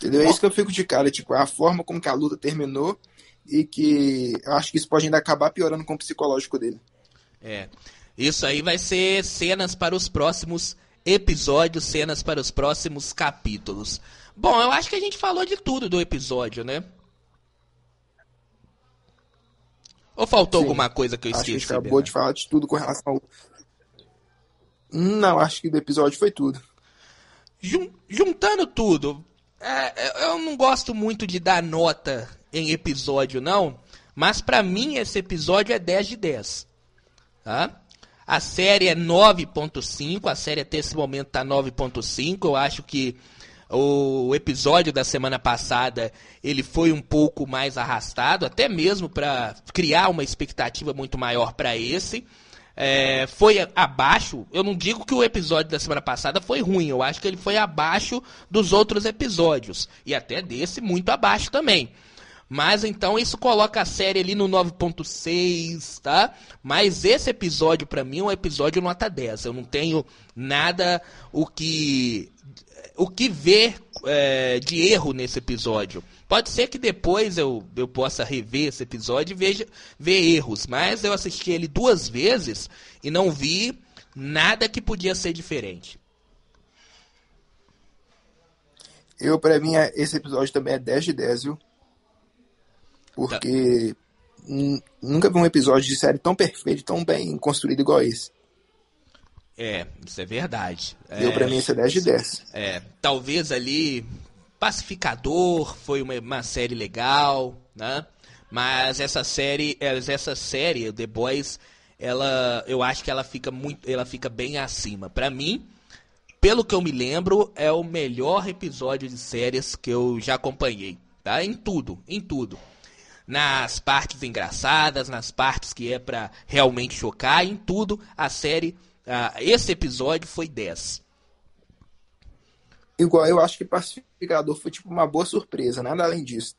Entendeu? É isso que eu fico de cara, tipo, a forma como que a luta terminou e que eu acho que isso pode ainda acabar piorando com o psicológico dele. É. Isso aí vai ser cenas para os próximos episódios, cenas para os próximos capítulos. Bom, eu acho que a gente falou de tudo do episódio, né? Ou faltou Sim, alguma coisa que eu esqueci? Acho que acabou de falar de tudo com relação ao... Não, acho que do episódio foi tudo. Jun juntando tudo, é, eu não gosto muito de dar nota em episódio, não. Mas para mim esse episódio é 10 de 10. Tá? A série é 9.5, a série até esse momento está 9.5. Eu acho que o episódio da semana passada ele foi um pouco mais arrastado, até mesmo para criar uma expectativa muito maior para esse. É, foi abaixo. Eu não digo que o episódio da semana passada foi ruim, eu acho que ele foi abaixo dos outros episódios. E até desse, muito abaixo também. Mas então isso coloca a série ali no 9.6, tá? Mas esse episódio para mim é um episódio nota 10. Eu não tenho nada o que o que ver é, de erro nesse episódio. Pode ser que depois eu, eu possa rever esse episódio e veja ver erros, mas eu assisti ele duas vezes e não vi nada que podia ser diferente. Eu, pra mim, é, esse episódio também é 10 de 10, viu? Porque tá. nunca vi um episódio de série tão perfeito, tão bem construído igual esse. É, isso é verdade. Eu, é, pra mim, esse é 10 de 10. É, talvez ali Pacificador foi uma, uma série legal, né? Mas essa série, essa série, The Boys, ela, eu acho que ela fica muito, ela fica bem acima. Para mim, pelo que eu me lembro, é o melhor episódio de séries que eu já acompanhei, tá? Em tudo, em tudo. Nas partes engraçadas, nas partes que é para realmente chocar, em tudo, a série, uh, esse episódio foi 10. Igual eu acho que Pacificador foi tipo uma boa surpresa, nada além disso.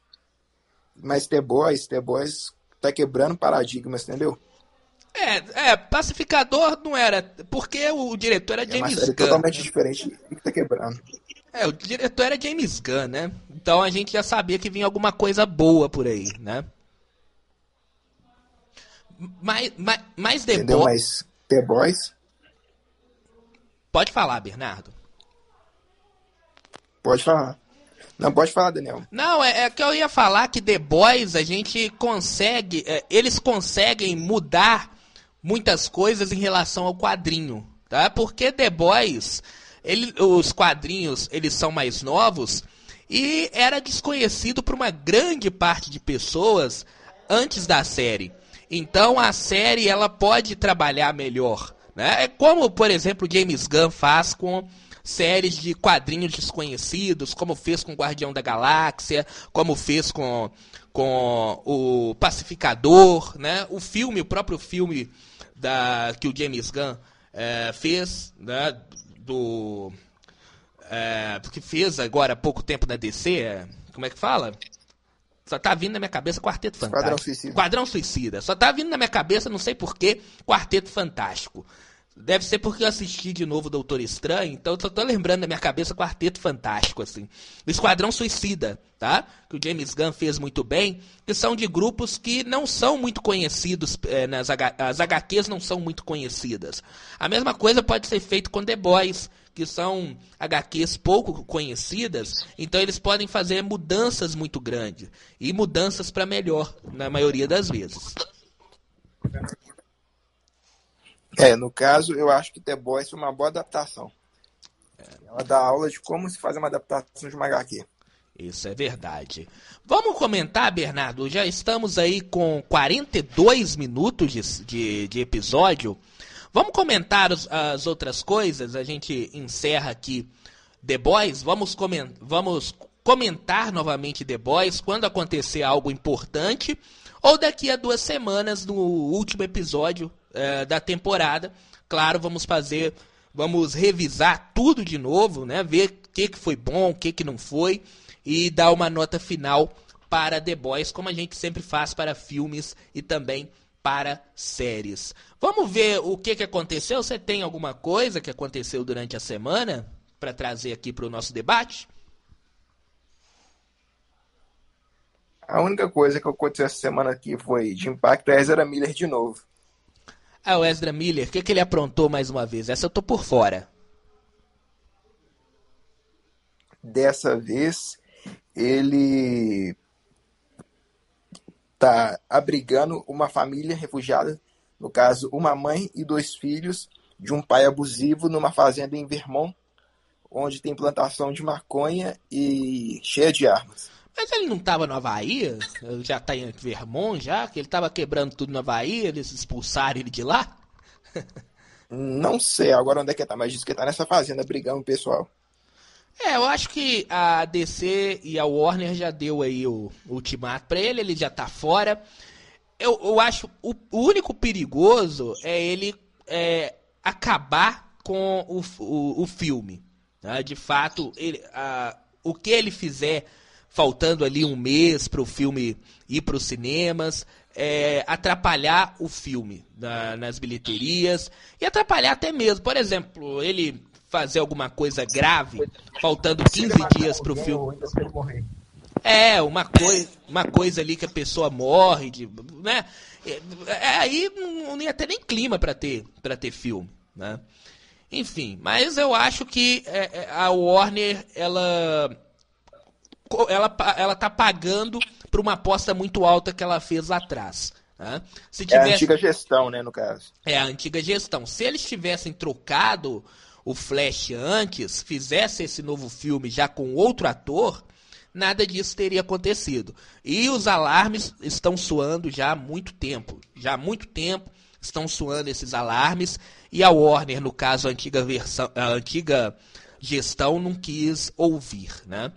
Mas The Boys, The Boys tá quebrando paradigmas, entendeu? É, é, pacificador não era. Porque o diretor era é James Gunn. É totalmente né? diferente do que tá quebrando. É, o diretor era James Gunn, né? Então a gente já sabia que vinha alguma coisa boa por aí, né? Mas, mas, mas The Entendeu? Boys. Mas The Boys. Pode falar, Bernardo. Pode falar. Não, pode falar, Daniel. Não, é, é, que eu ia falar que The Boys a gente consegue. É, eles conseguem mudar muitas coisas em relação ao quadrinho, tá? Porque The Boys, ele, os quadrinhos, eles são mais novos e era desconhecido por uma grande parte de pessoas antes da série. Então a série ela pode trabalhar melhor, né? É como, por exemplo, James Gunn faz com séries de quadrinhos desconhecidos, como fez com Guardião da Galáxia, como fez com, com o Pacificador, né? O filme, o próprio filme da, que o James Gunn é, fez, né, do é, que fez agora há pouco tempo na DC, é, como é que fala? Só tá vindo na minha cabeça Quarteto Fantástico. Quadrão Suicida. Quadrão Suicida. Só tá vindo na minha cabeça, não sei porquê, Quarteto Fantástico. Deve ser porque eu assisti de novo Doutor Estranho, então eu só tô lembrando na minha cabeça Quarteto Fantástico, assim. O Esquadrão Suicida, tá? Que o James Gunn fez muito bem, que são de grupos que não são muito conhecidos, é, nas H as HQs não são muito conhecidas. A mesma coisa pode ser feito com The Boys, que são HQs pouco conhecidas, então eles podem fazer mudanças muito grandes, e mudanças para melhor, na maioria das vezes. É, no caso, eu acho que The Boys foi uma boa adaptação. Ela dá aula de como se faz uma adaptação de uma HQ. Isso é verdade. Vamos comentar, Bernardo? Já estamos aí com 42 minutos de, de, de episódio. Vamos comentar os, as outras coisas? A gente encerra aqui The Boys. Vamos, coment, vamos comentar novamente The Boys quando acontecer algo importante. Ou daqui a duas semanas, no último episódio é, da temporada. Claro, vamos fazer, vamos revisar tudo de novo, né? Ver o que, que foi bom, o que, que não foi e dar uma nota final para The Boys, como a gente sempre faz para filmes e também para séries. Vamos ver o que, que aconteceu. Você tem alguma coisa que aconteceu durante a semana para trazer aqui para o nosso debate? A única coisa que aconteceu essa semana aqui foi de impacto é Ezra Miller de novo. Ah, o Ezra Miller, o que, que ele aprontou mais uma vez? Essa eu tô por fora. Dessa vez, ele tá abrigando uma família refugiada, no caso, uma mãe e dois filhos de um pai abusivo numa fazenda em Vermont, onde tem plantação de maconha e cheia de armas. Mas ele não estava no Havaí? Já está em Vermont já? Que ele estava quebrando tudo no Havaí? Eles expulsaram ele de lá? não sei agora onde é que tá, mas diz que tá nessa fazenda brigando com o pessoal. É, eu acho que a DC e a Warner já deu aí o, o ultimato para ele, ele já tá fora. Eu, eu acho o, o único perigoso é ele é, acabar com o, o, o filme. Né? De fato, ele, a, o que ele fizer faltando ali um mês para o filme ir para os cinemas, é, atrapalhar o filme na, nas bilheterias e atrapalhar até mesmo, por exemplo, ele fazer alguma coisa grave, faltando 15 dias para o filme. É, uma, coi uma coisa ali que a pessoa morre, de, né? É, é aí não ia ter nem clima para ter, pra ter filme. né? Enfim, mas eu acho que é, é, a Warner, ela ela, ela tá pagando por uma aposta muito alta que ela fez lá atrás. Né? Se tivesse... É a antiga gestão, né, no caso. É a antiga gestão. Se eles tivessem trocado o Flash antes, fizesse esse novo filme já com outro ator, nada disso teria acontecido. E os alarmes estão soando já há muito tempo. Já há muito tempo estão soando esses alarmes. E a Warner, no caso, a antiga versão, a antiga gestão, não quis ouvir, né?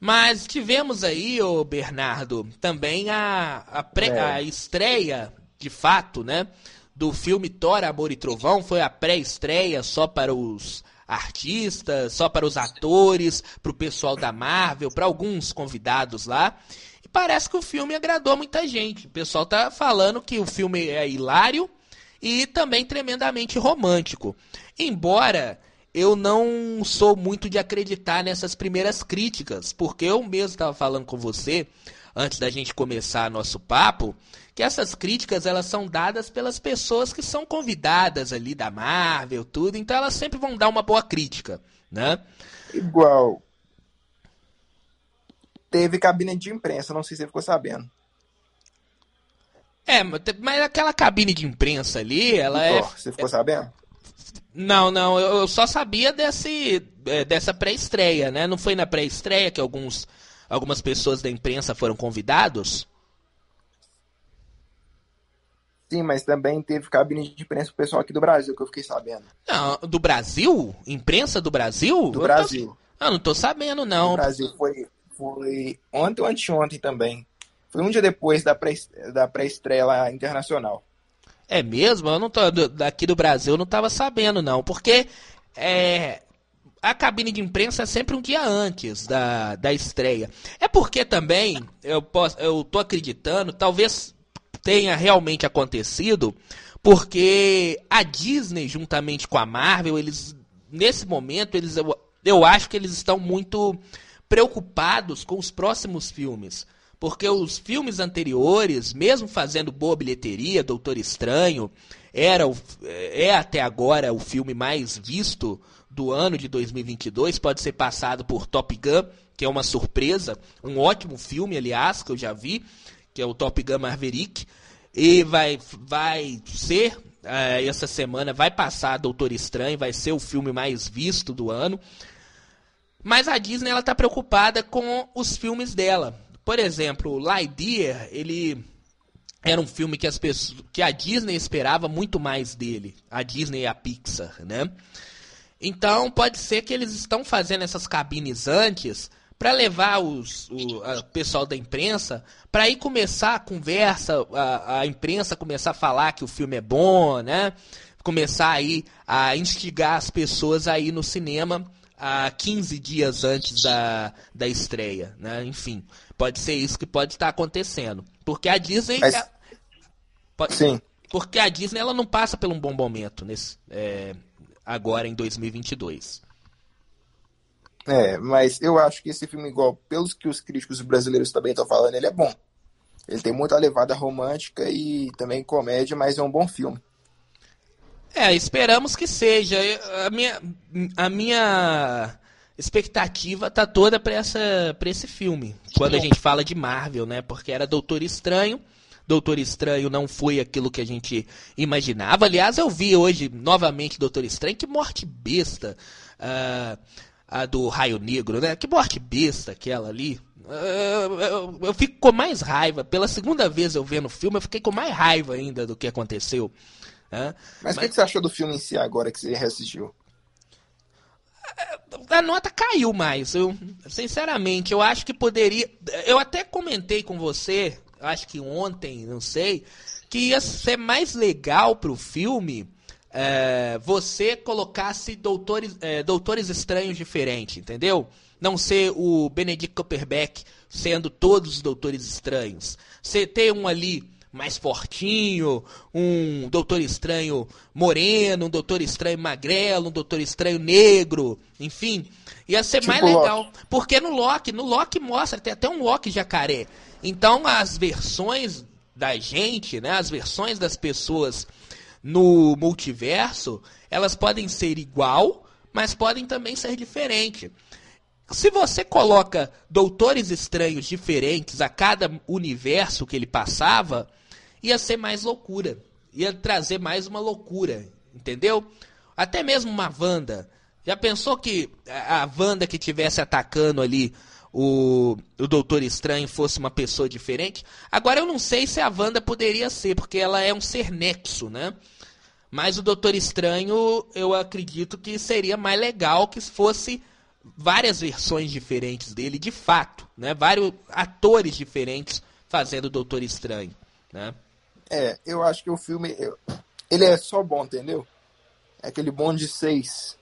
Mas tivemos aí, o Bernardo, também a, a, pré, é. a estreia, de fato, né? Do filme Thor, Amor e Trovão. Foi a pré-estreia só para os artistas, só para os atores, para o pessoal da Marvel, para alguns convidados lá. E parece que o filme agradou muita gente. O pessoal tá falando que o filme é hilário e também tremendamente romântico. Embora eu não sou muito de acreditar nessas primeiras críticas, porque eu mesmo estava falando com você antes da gente começar nosso papo, que essas críticas elas são dadas pelas pessoas que são convidadas ali da Marvel, tudo, então elas sempre vão dar uma boa crítica, né? Igual teve cabine de imprensa, não sei se você ficou sabendo. É, mas aquela cabine de imprensa ali, ela é. Você ficou sabendo? Não, não, eu só sabia desse, é, dessa pré-estreia, né? Não foi na pré-estreia que alguns, algumas pessoas da imprensa foram convidados? Sim, mas também teve cabine de imprensa pro pessoal aqui do Brasil, que eu fiquei sabendo. Não, do Brasil? Imprensa do Brasil? Do eu Brasil. Tô... Eu não tô sabendo, não. Do Brasil foi, foi ontem ou anteontem também. Foi um dia depois da pré-estreia da pré lá internacional. É mesmo? Eu não tô daqui do Brasil, eu não estava sabendo não, porque é, a cabine de imprensa é sempre um dia antes da, da estreia. É porque também eu posso, eu tô acreditando, talvez tenha realmente acontecido, porque a Disney juntamente com a Marvel, eles nesse momento eles eu, eu acho que eles estão muito preocupados com os próximos filmes. Porque os filmes anteriores, mesmo fazendo boa bilheteria, Doutor Estranho, era o, é até agora o filme mais visto do ano de 2022, pode ser passado por Top Gun, que é uma surpresa, um ótimo filme, aliás, que eu já vi, que é o Top Gun Maverick, e vai, vai ser, é, essa semana, vai passar Doutor Estranho, vai ser o filme mais visto do ano, mas a Disney ela está preocupada com os filmes dela. Por exemplo, Lightyear, ele era um filme que as pessoas, que a Disney esperava muito mais dele, a Disney e a Pixar, né? Então pode ser que eles estão fazendo essas cabines antes para levar os, o pessoal da imprensa para aí começar a conversa, a, a, imprensa começar a falar que o filme é bom, né? Começar aí a instigar as pessoas aí no cinema a 15 dias antes da, da estreia, né? Enfim, Pode ser isso que pode estar acontecendo. Porque a Disney. Mas... É- pode... Sim. Porque a Disney ela não passa por um bom momento nesse, é, agora em 2022. É, mas eu acho que esse filme, igual pelos que os críticos brasileiros também estão falando, ele é bom. Ele tem muita levada romântica e também comédia, mas é um bom filme. É, esperamos que seja. A minha, a minha expectativa tá toda para essa para esse filme. Quando a gente fala de Marvel, né? Porque era Doutor Estranho. Doutor Estranho não foi aquilo que a gente imaginava. Aliás, eu vi hoje novamente Doutor Estranho. Que morte besta uh, a do Raio Negro, né? Que morte besta aquela ali. Uh, eu, eu fico com mais raiva. Pela segunda vez eu vendo o filme, eu fiquei com mais raiva ainda do que aconteceu. Mas o que, que você achou do filme em si agora que você reassistiu? a nota caiu mais. Eu, sinceramente, eu acho que poderia. Eu até comentei com você, acho que ontem, não sei, que ia ser mais legal pro filme é, você colocasse doutores, é, doutores estranhos diferentes, entendeu? Não ser o Benedict Cumberbatch sendo todos os doutores estranhos. Você ter um ali mais fortinho, um Doutor Estranho moreno, um Doutor Estranho magrelo, um Doutor Estranho negro, enfim. Ia ser tipo mais legal. Loki. Porque no Loki, no Loki mostra, tem até um Loki jacaré. Então as versões da gente, né, as versões das pessoas no multiverso, elas podem ser igual, mas podem também ser diferente. Se você coloca doutores estranhos diferentes a cada universo que ele passava, ia ser mais loucura. Ia trazer mais uma loucura, entendeu? Até mesmo uma Wanda. Já pensou que a Wanda que tivesse atacando ali o, o Doutor Estranho fosse uma pessoa diferente? Agora eu não sei se a Wanda poderia ser, porque ela é um ser nexo, né? Mas o Doutor Estranho, eu acredito que seria mais legal que fosse várias versões diferentes dele, de fato, né? Vários atores diferentes fazendo o Doutor Estranho, né? É, eu acho que o filme, ele é só bom, entendeu? É aquele bom de seis,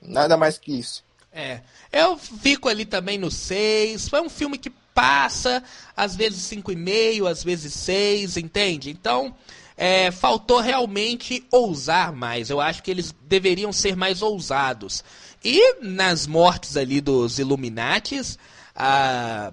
nada mais que isso. É, eu fico ali também no seis, foi um filme que passa, às vezes cinco e meio, às vezes seis, entende? Então, é, faltou realmente ousar mais. Eu acho que eles deveriam ser mais ousados. E nas mortes ali dos Illuminates, a,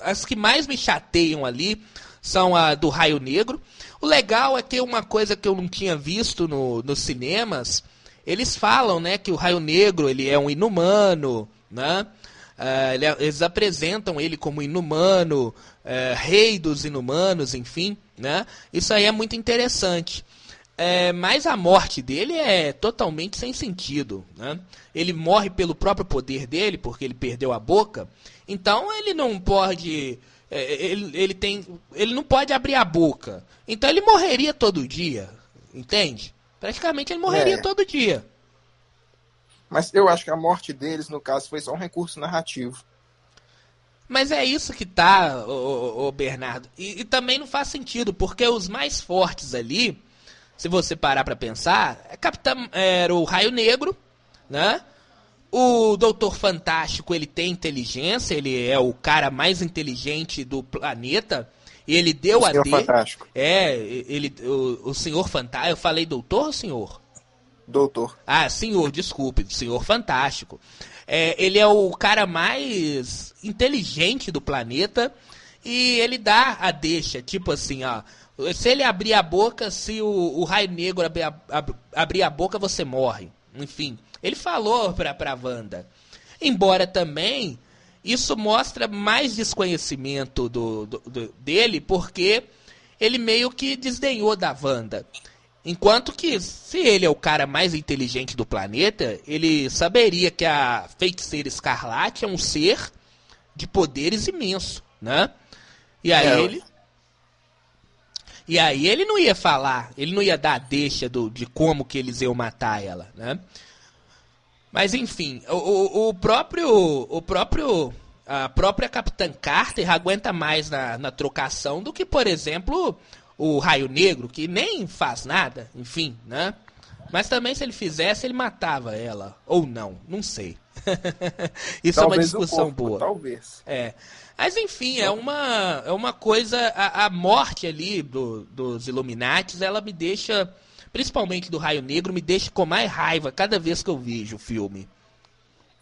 as que mais me chateiam ali são a do Raio Negro. O legal é que uma coisa que eu não tinha visto no, nos cinemas, eles falam, né, que o Raio Negro ele é um inumano, né? Uh, eles apresentam ele como inumano, uh, rei dos inumanos, enfim, né? Isso aí é muito interessante. É, mas a morte dele é totalmente sem sentido. Né? Ele morre pelo próprio poder dele, porque ele perdeu a boca. Então ele não pode. É, ele, ele, tem, ele não pode abrir a boca. Então ele morreria todo dia. Entende? Praticamente ele morreria é. todo dia. Mas eu acho que a morte deles, no caso, foi só um recurso narrativo. Mas é isso que tá, o, o Bernardo. E, e também não faz sentido, porque os mais fortes ali se você parar para pensar, é Capitão era o Raio Negro, né? O Doutor Fantástico, ele tem inteligência, ele é o cara mais inteligente do planeta. E ele deu o a D. Fantástico. É, ele o, o Senhor Fantástico, eu falei doutor ou senhor? Doutor. Ah, senhor, desculpe, Senhor Fantástico. É, ele é o cara mais inteligente do planeta e ele dá a deixa, tipo assim, ó, se ele abrir a boca, se o, o raio negro abrir a, ab, abrir a boca, você morre. Enfim, ele falou pra, pra Wanda. Embora também isso mostra mais desconhecimento do, do, do, dele, porque ele meio que desdenhou da Wanda. Enquanto que, se ele é o cara mais inteligente do planeta, ele saberia que a feiticeira escarlate é um ser de poderes imenso, né? E aí é, ele e aí ele não ia falar, ele não ia dar a deixa do, de como que eles iam matar ela, né? Mas enfim, o, o próprio, o próprio, a própria Capitã Carter aguenta mais na, na trocação do que, por exemplo, o Raio Negro, que nem faz nada, enfim, né? Mas também se ele fizesse, ele matava ela, ou não, não sei. Isso talvez é uma discussão corpo, boa. Talvez. É. Mas enfim, é uma, é uma coisa. A, a morte ali do, dos Illuminates, ela me deixa. Principalmente do Raio Negro, me deixa com mais raiva cada vez que eu vejo o filme.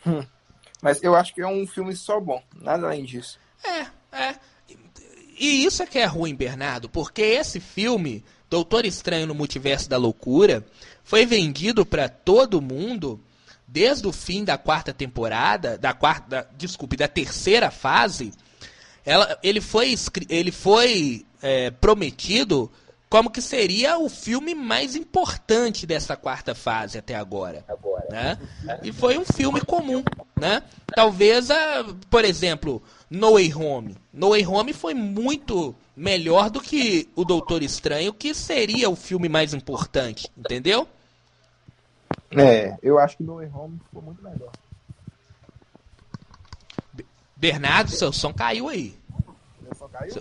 Hum. Mas eu acho que é um filme só bom, nada além disso. É, é. E isso é que é ruim, Bernardo, porque esse filme, Doutor Estranho no Multiverso da Loucura, foi vendido para todo mundo desde o fim da quarta temporada, da quarta, da, desculpe, da terceira fase, ela, ele foi, ele foi é, prometido como que seria o filme mais importante dessa quarta fase até agora, agora. Né? E foi um filme comum, né? Talvez, a, por exemplo, No Way Home. No Way Home foi muito melhor do que o Doutor Estranho, que seria o filme mais importante, entendeu? É, eu acho que No Way Home ficou muito melhor. Bernardo, seu som caiu aí. Meu som caiu?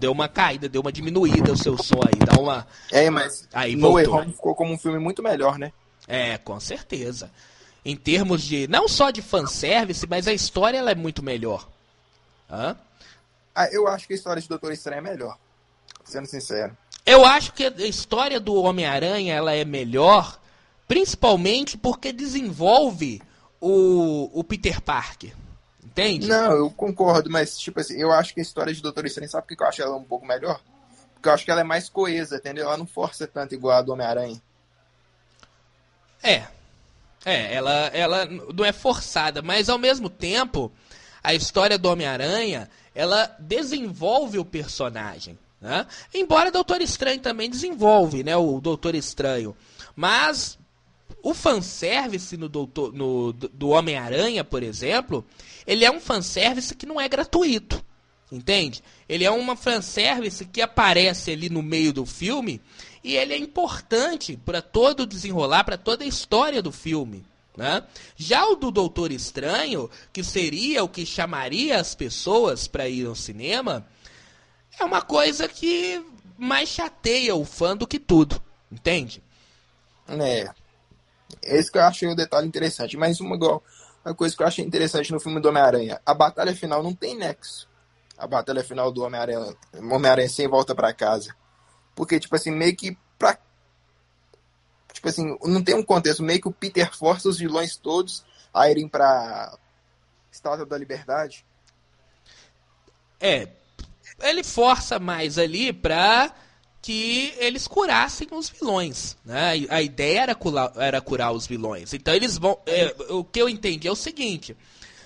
Deu uma caída, deu uma diminuída o seu som aí, dá uma. É, mas aí, No Way Home ficou como um filme muito melhor, né? É, com certeza. Em termos de. Não só de fanservice, mas a história ela é muito melhor. Hã? Ah, eu acho que a história de Doutor Estranho é melhor. Sendo sincero. Eu acho que a história do Homem-Aranha ela é melhor, principalmente porque desenvolve o, o Peter Parker. Entende? Não, eu concordo, mas tipo assim, eu acho que a história de Doutor Estranho, sabe por que eu acho ela um pouco melhor? Porque eu acho que ela é mais coesa, entendeu? Ela não força tanto igual a do Homem-Aranha. É. É, ela, ela não é forçada, mas ao mesmo tempo, a história do Homem-Aranha, ela desenvolve o personagem. Né? Embora Doutor Estranho também desenvolve, né? O Doutor Estranho. Mas o fanservice no Doutor, no, do Homem-Aranha, por exemplo, ele é um fanservice que não é gratuito. Entende? Ele é uma fanservice que aparece ali no meio do filme e ele é importante para todo o desenrolar, para toda a história do filme. Né? Já o do Doutor Estranho, que seria o que chamaria as pessoas para ir ao cinema, é uma coisa que mais chateia o fã do que tudo, entende? É. Esse que eu achei um detalhe interessante. Mas uma, uma coisa que eu achei interessante no filme do Homem-Aranha: a batalha final não tem nexo. A batalha final do Homem-Aranha, Homem-Aranha sem volta para casa. Porque, tipo assim, meio que pra. Tipo assim, não tem um contexto. Meio que o Peter força os vilões todos a irem pra Estátua da Liberdade. É, ele força mais ali pra que eles curassem os vilões. Né? A ideia era curar, era curar os vilões. Então eles vão. É, o que eu entendi é o seguinte: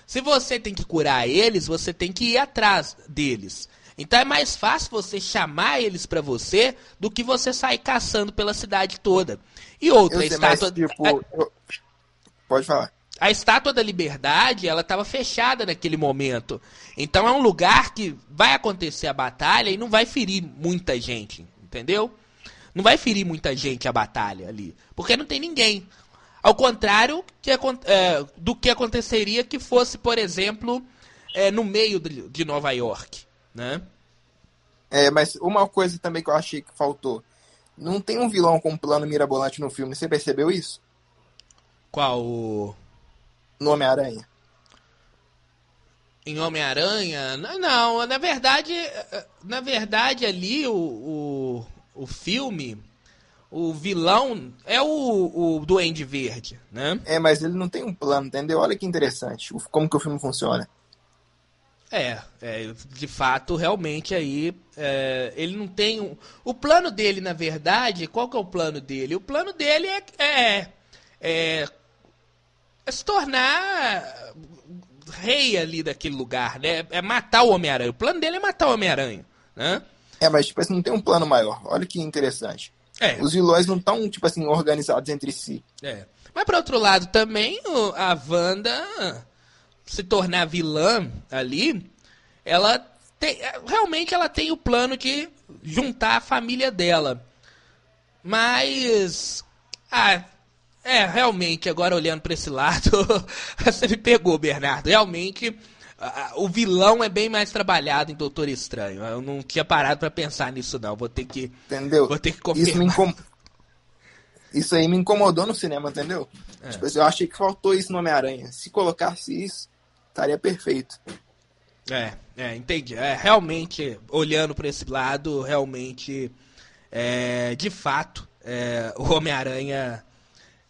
se você tem que curar eles, você tem que ir atrás deles. Então é mais fácil você chamar eles para você do que você sair caçando pela cidade toda. E outra, a estátua. Tipo, eu... Pode falar a Estátua da Liberdade ela estava fechada naquele momento. Então é um lugar que vai acontecer a batalha e não vai ferir muita gente, entendeu? Não vai ferir muita gente a batalha ali, porque não tem ninguém. Ao contrário que, é, do que aconteceria que fosse, por exemplo, é, no meio de Nova York, né? É, mas uma coisa também que eu achei que faltou. Não tem um vilão com um plano mirabolante no filme, você percebeu isso? Qual? no Homem-Aranha? Em Homem-Aranha? Não, na verdade, na verdade ali o, o, o filme, o vilão é o, o Duende Verde, né? É, mas ele não tem um plano, entendeu? Olha que interessante, como que o filme funciona. É, é de fato, realmente aí é, ele não tem um... O plano dele, na verdade, qual que é o plano dele? O plano dele é, é, é é se tornar rei ali daquele lugar, né? É matar o Homem-Aranha. O plano dele é matar o Homem-Aranha, né? É, mas tipo assim, não tem um plano maior. Olha que interessante. É. Os vilões não estão, tipo assim, organizados entre si. É. Mas por outro lado também, a Wanda se tornar vilã ali, ela tem, realmente ela tem o plano de juntar a família dela. Mas ah, é, realmente, agora olhando para esse lado, você me pegou, Bernardo. Realmente, o vilão é bem mais trabalhado em Doutor Estranho. Eu não tinha parado para pensar nisso, não. Vou ter que. Entendeu? Vou ter que confirmar. Isso, incom... isso aí me incomodou no cinema, entendeu? É. Tipo, assim, eu achei que faltou isso no Homem-Aranha. Se colocasse isso, estaria perfeito. É, é, entendi. É, realmente, olhando para esse lado, realmente, é, de fato, é, o Homem-Aranha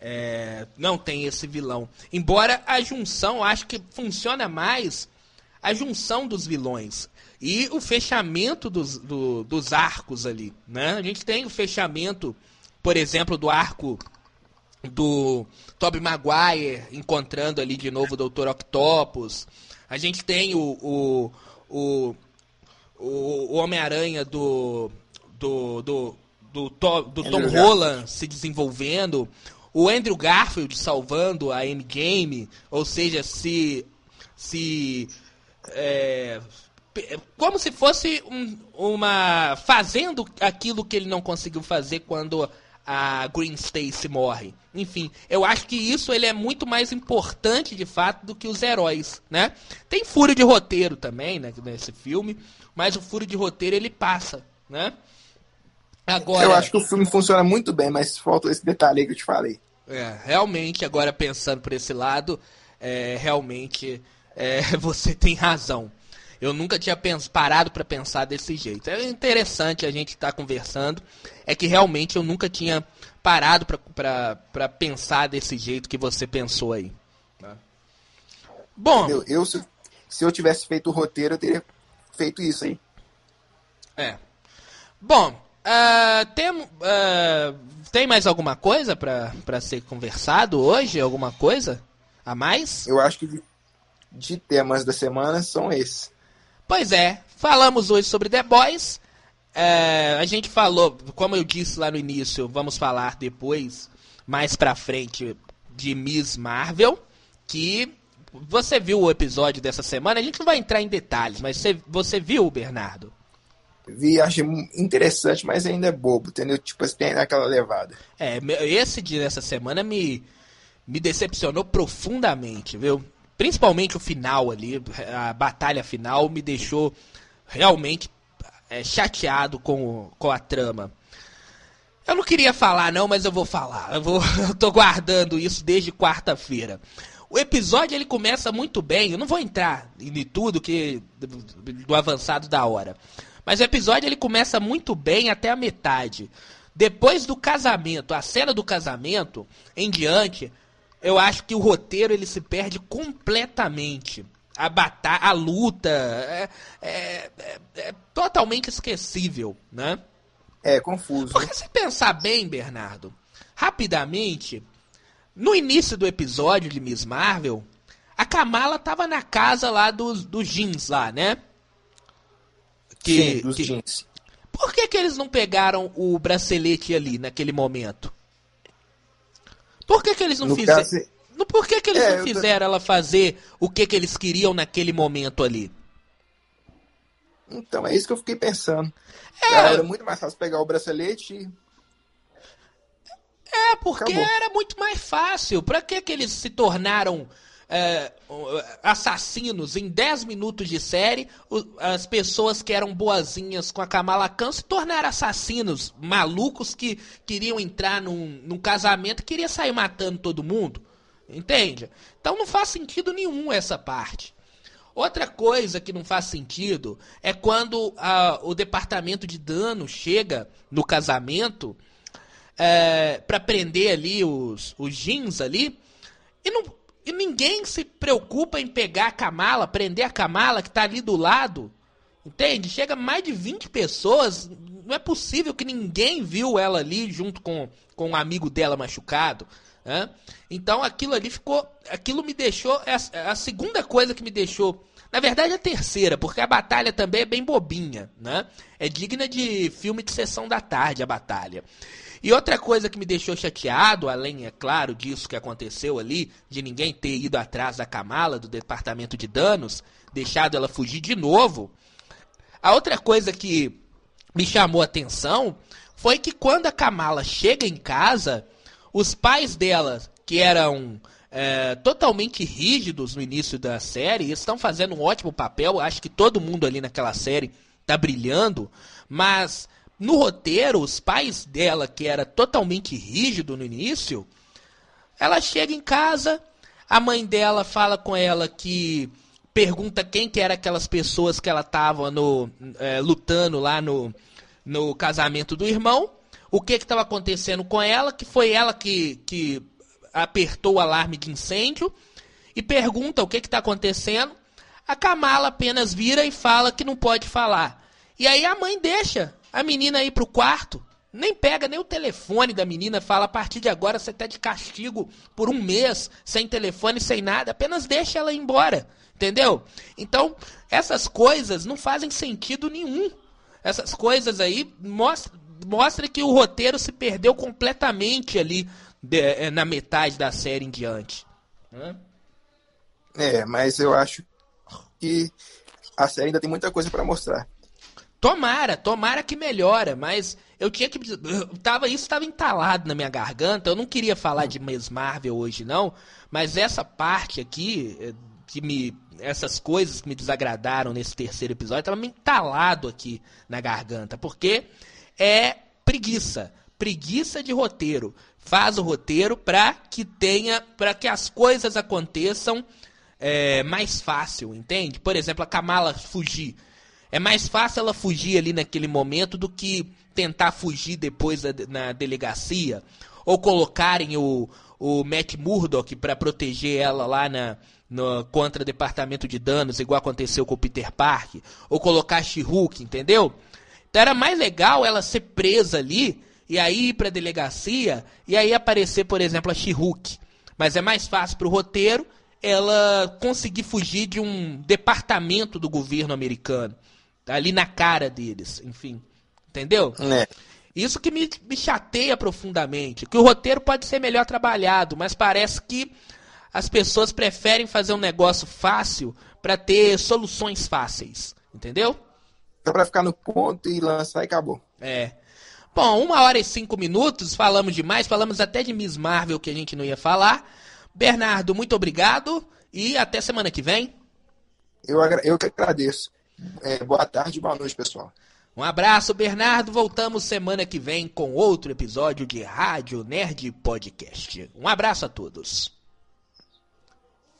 é, não tem esse vilão. Embora a junção, acho que funciona mais a junção dos vilões e o fechamento dos, do, dos arcos ali. Né? A gente tem o fechamento, por exemplo, do arco do Tobey Maguire encontrando ali de novo o Dr. Octopus. A gente tem o, o, o, o Homem-Aranha do, do, do, do, do, do Tom Holland se desenvolvendo o Andrew Garfield salvando a Endgame, ou seja, se se é, como se fosse um, uma fazendo aquilo que ele não conseguiu fazer quando a Green Stacy morre. Enfim, eu acho que isso ele é muito mais importante de fato do que os heróis, né? Tem furo de roteiro também, né, nesse filme, mas o furo de roteiro ele passa, né? Agora, eu acho que o filme funciona muito bem, mas falta esse detalhe aí que eu te falei. É, realmente, agora pensando por esse lado, é, realmente é, você tem razão. Eu nunca tinha parado para pensar desse jeito. É interessante a gente estar tá conversando. É que realmente eu nunca tinha parado para pensar desse jeito que você pensou aí. Tá? Bom. Eu, eu se, se eu tivesse feito o roteiro, eu teria feito isso aí. É. Bom, uh, tem, uh, tem mais alguma coisa para ser conversado hoje? Alguma coisa a mais? Eu acho que de, de temas da semana são esses. Pois é, falamos hoje sobre The Boys. É, a gente falou, como eu disse lá no início, vamos falar depois, mais pra frente, de Miss Marvel, que você viu o episódio dessa semana, a gente não vai entrar em detalhes, mas você, você viu, Bernardo? Vi, achei interessante, mas ainda é bobo, entendeu? Tipo, tem aquela levada. É, esse dia dessa semana me, me decepcionou profundamente, viu? Principalmente o final ali, a batalha final me deixou realmente é, chateado com, com a trama. Eu não queria falar não, mas eu vou falar. Eu, vou, eu tô guardando isso desde quarta-feira. O episódio ele começa muito bem. Eu não vou entrar em tudo que do avançado da hora. Mas o episódio ele começa muito bem até a metade. Depois do casamento, a cena do casamento em diante, eu acho que o roteiro ele se perde completamente a batalha, a luta é, é, é, é, totalmente esquecível, né? É confuso. Porque se pensar bem, Bernardo, rapidamente, no início do episódio de Miss Marvel, a Kamala tava na casa lá dos, dos jeans lá, né? Que, Sim, dos que... jeans. Por que, que eles não pegaram o bracelete ali naquele momento? Por que, que eles não fizeram? Caso, por que, que eles é, não fizeram ela fazer o que, que eles queriam naquele momento ali? Então, é isso que eu fiquei pensando. É, era muito mais fácil pegar o bracelete e. É, porque Acabou. era muito mais fácil. Pra que, que eles se tornaram é, assassinos em 10 minutos de série? As pessoas que eram boazinhas com a Kamala Khan se tornaram assassinos malucos que queriam entrar num, num casamento e queriam sair matando todo mundo. Entende? Então não faz sentido nenhum essa parte. Outra coisa que não faz sentido é quando o departamento de dano chega no casamento é, para prender ali os, os jeans ali e, não, e ninguém se preocupa em pegar a Kamala, prender a Kamala que está ali do lado. Entende? Chega mais de 20 pessoas. Não é possível que ninguém viu ela ali junto com, com um amigo dela machucado. Né? Então aquilo ali ficou. Aquilo me deixou. É a, é a, segunda coisa que me deixou. Na verdade, a terceira, porque a batalha também é bem bobinha, né? É digna de filme de sessão da tarde, a batalha. E outra coisa que me deixou chateado, além, é claro, disso que aconteceu ali, de ninguém ter ido atrás da Kamala, do departamento de danos, deixado ela fugir de novo. A outra coisa que me chamou a atenção foi que quando a Kamala chega em casa, os pais dela, que eram é, totalmente rígidos no início da série, estão fazendo um ótimo papel. Acho que todo mundo ali naquela série está brilhando, mas no roteiro, os pais dela, que era totalmente rígido no início, ela chega em casa, a mãe dela fala com ela que pergunta quem que era aquelas pessoas que ela estava no é, lutando lá no, no casamento do irmão o que estava acontecendo com ela, que foi ela que, que apertou o alarme de incêndio e pergunta o que está acontecendo. A Kamala apenas vira e fala que não pode falar. E aí a mãe deixa a menina ir para o quarto, nem pega nem o telefone da menina, fala a partir de agora você está de castigo por um mês, sem telefone, sem nada, apenas deixa ela ir embora, entendeu? Então, essas coisas não fazem sentido nenhum. Essas coisas aí mostram, mostra que o roteiro se perdeu completamente ali de, é, na metade da série em diante. É, mas eu acho que a série ainda tem muita coisa para mostrar. Tomara, tomara que melhora, mas eu tinha que. Eu tava, isso estava entalado na minha garganta. Eu não queria falar de Miss Marvel hoje, não. Mas essa parte aqui, eh, que me. Essas coisas que me desagradaram nesse terceiro episódio, estava me entalado aqui na garganta. Porque é preguiça. Preguiça de roteiro. Faz o roteiro para que tenha, para que as coisas aconteçam é, mais fácil, entende? Por exemplo, a Kamala fugir. É mais fácil ela fugir ali naquele momento do que tentar fugir depois na delegacia. Ou colocarem o, o Matt Murdock para proteger ela lá na, no, contra o Departamento de Danos, igual aconteceu com o Peter Park. Ou colocar She-Hulk, entendeu? Então era mais legal ela ser presa ali e aí ir pra delegacia e aí aparecer, por exemplo, a She-Hulk. Mas é mais fácil pro roteiro ela conseguir fugir de um departamento do governo americano. Ali na cara deles, enfim. Entendeu? É. Isso que me, me chateia profundamente. Que o roteiro pode ser melhor trabalhado, mas parece que as pessoas preferem fazer um negócio fácil para ter soluções fáceis. Entendeu? Só pra ficar no ponto e lançar e acabou. É. Bom, uma hora e cinco minutos, falamos demais, falamos até de Miss Marvel que a gente não ia falar. Bernardo, muito obrigado e até semana que vem. Eu, eu que agradeço. É, boa tarde, boa noite, pessoal. Um abraço, Bernardo. Voltamos semana que vem com outro episódio de Rádio Nerd Podcast. Um abraço a todos.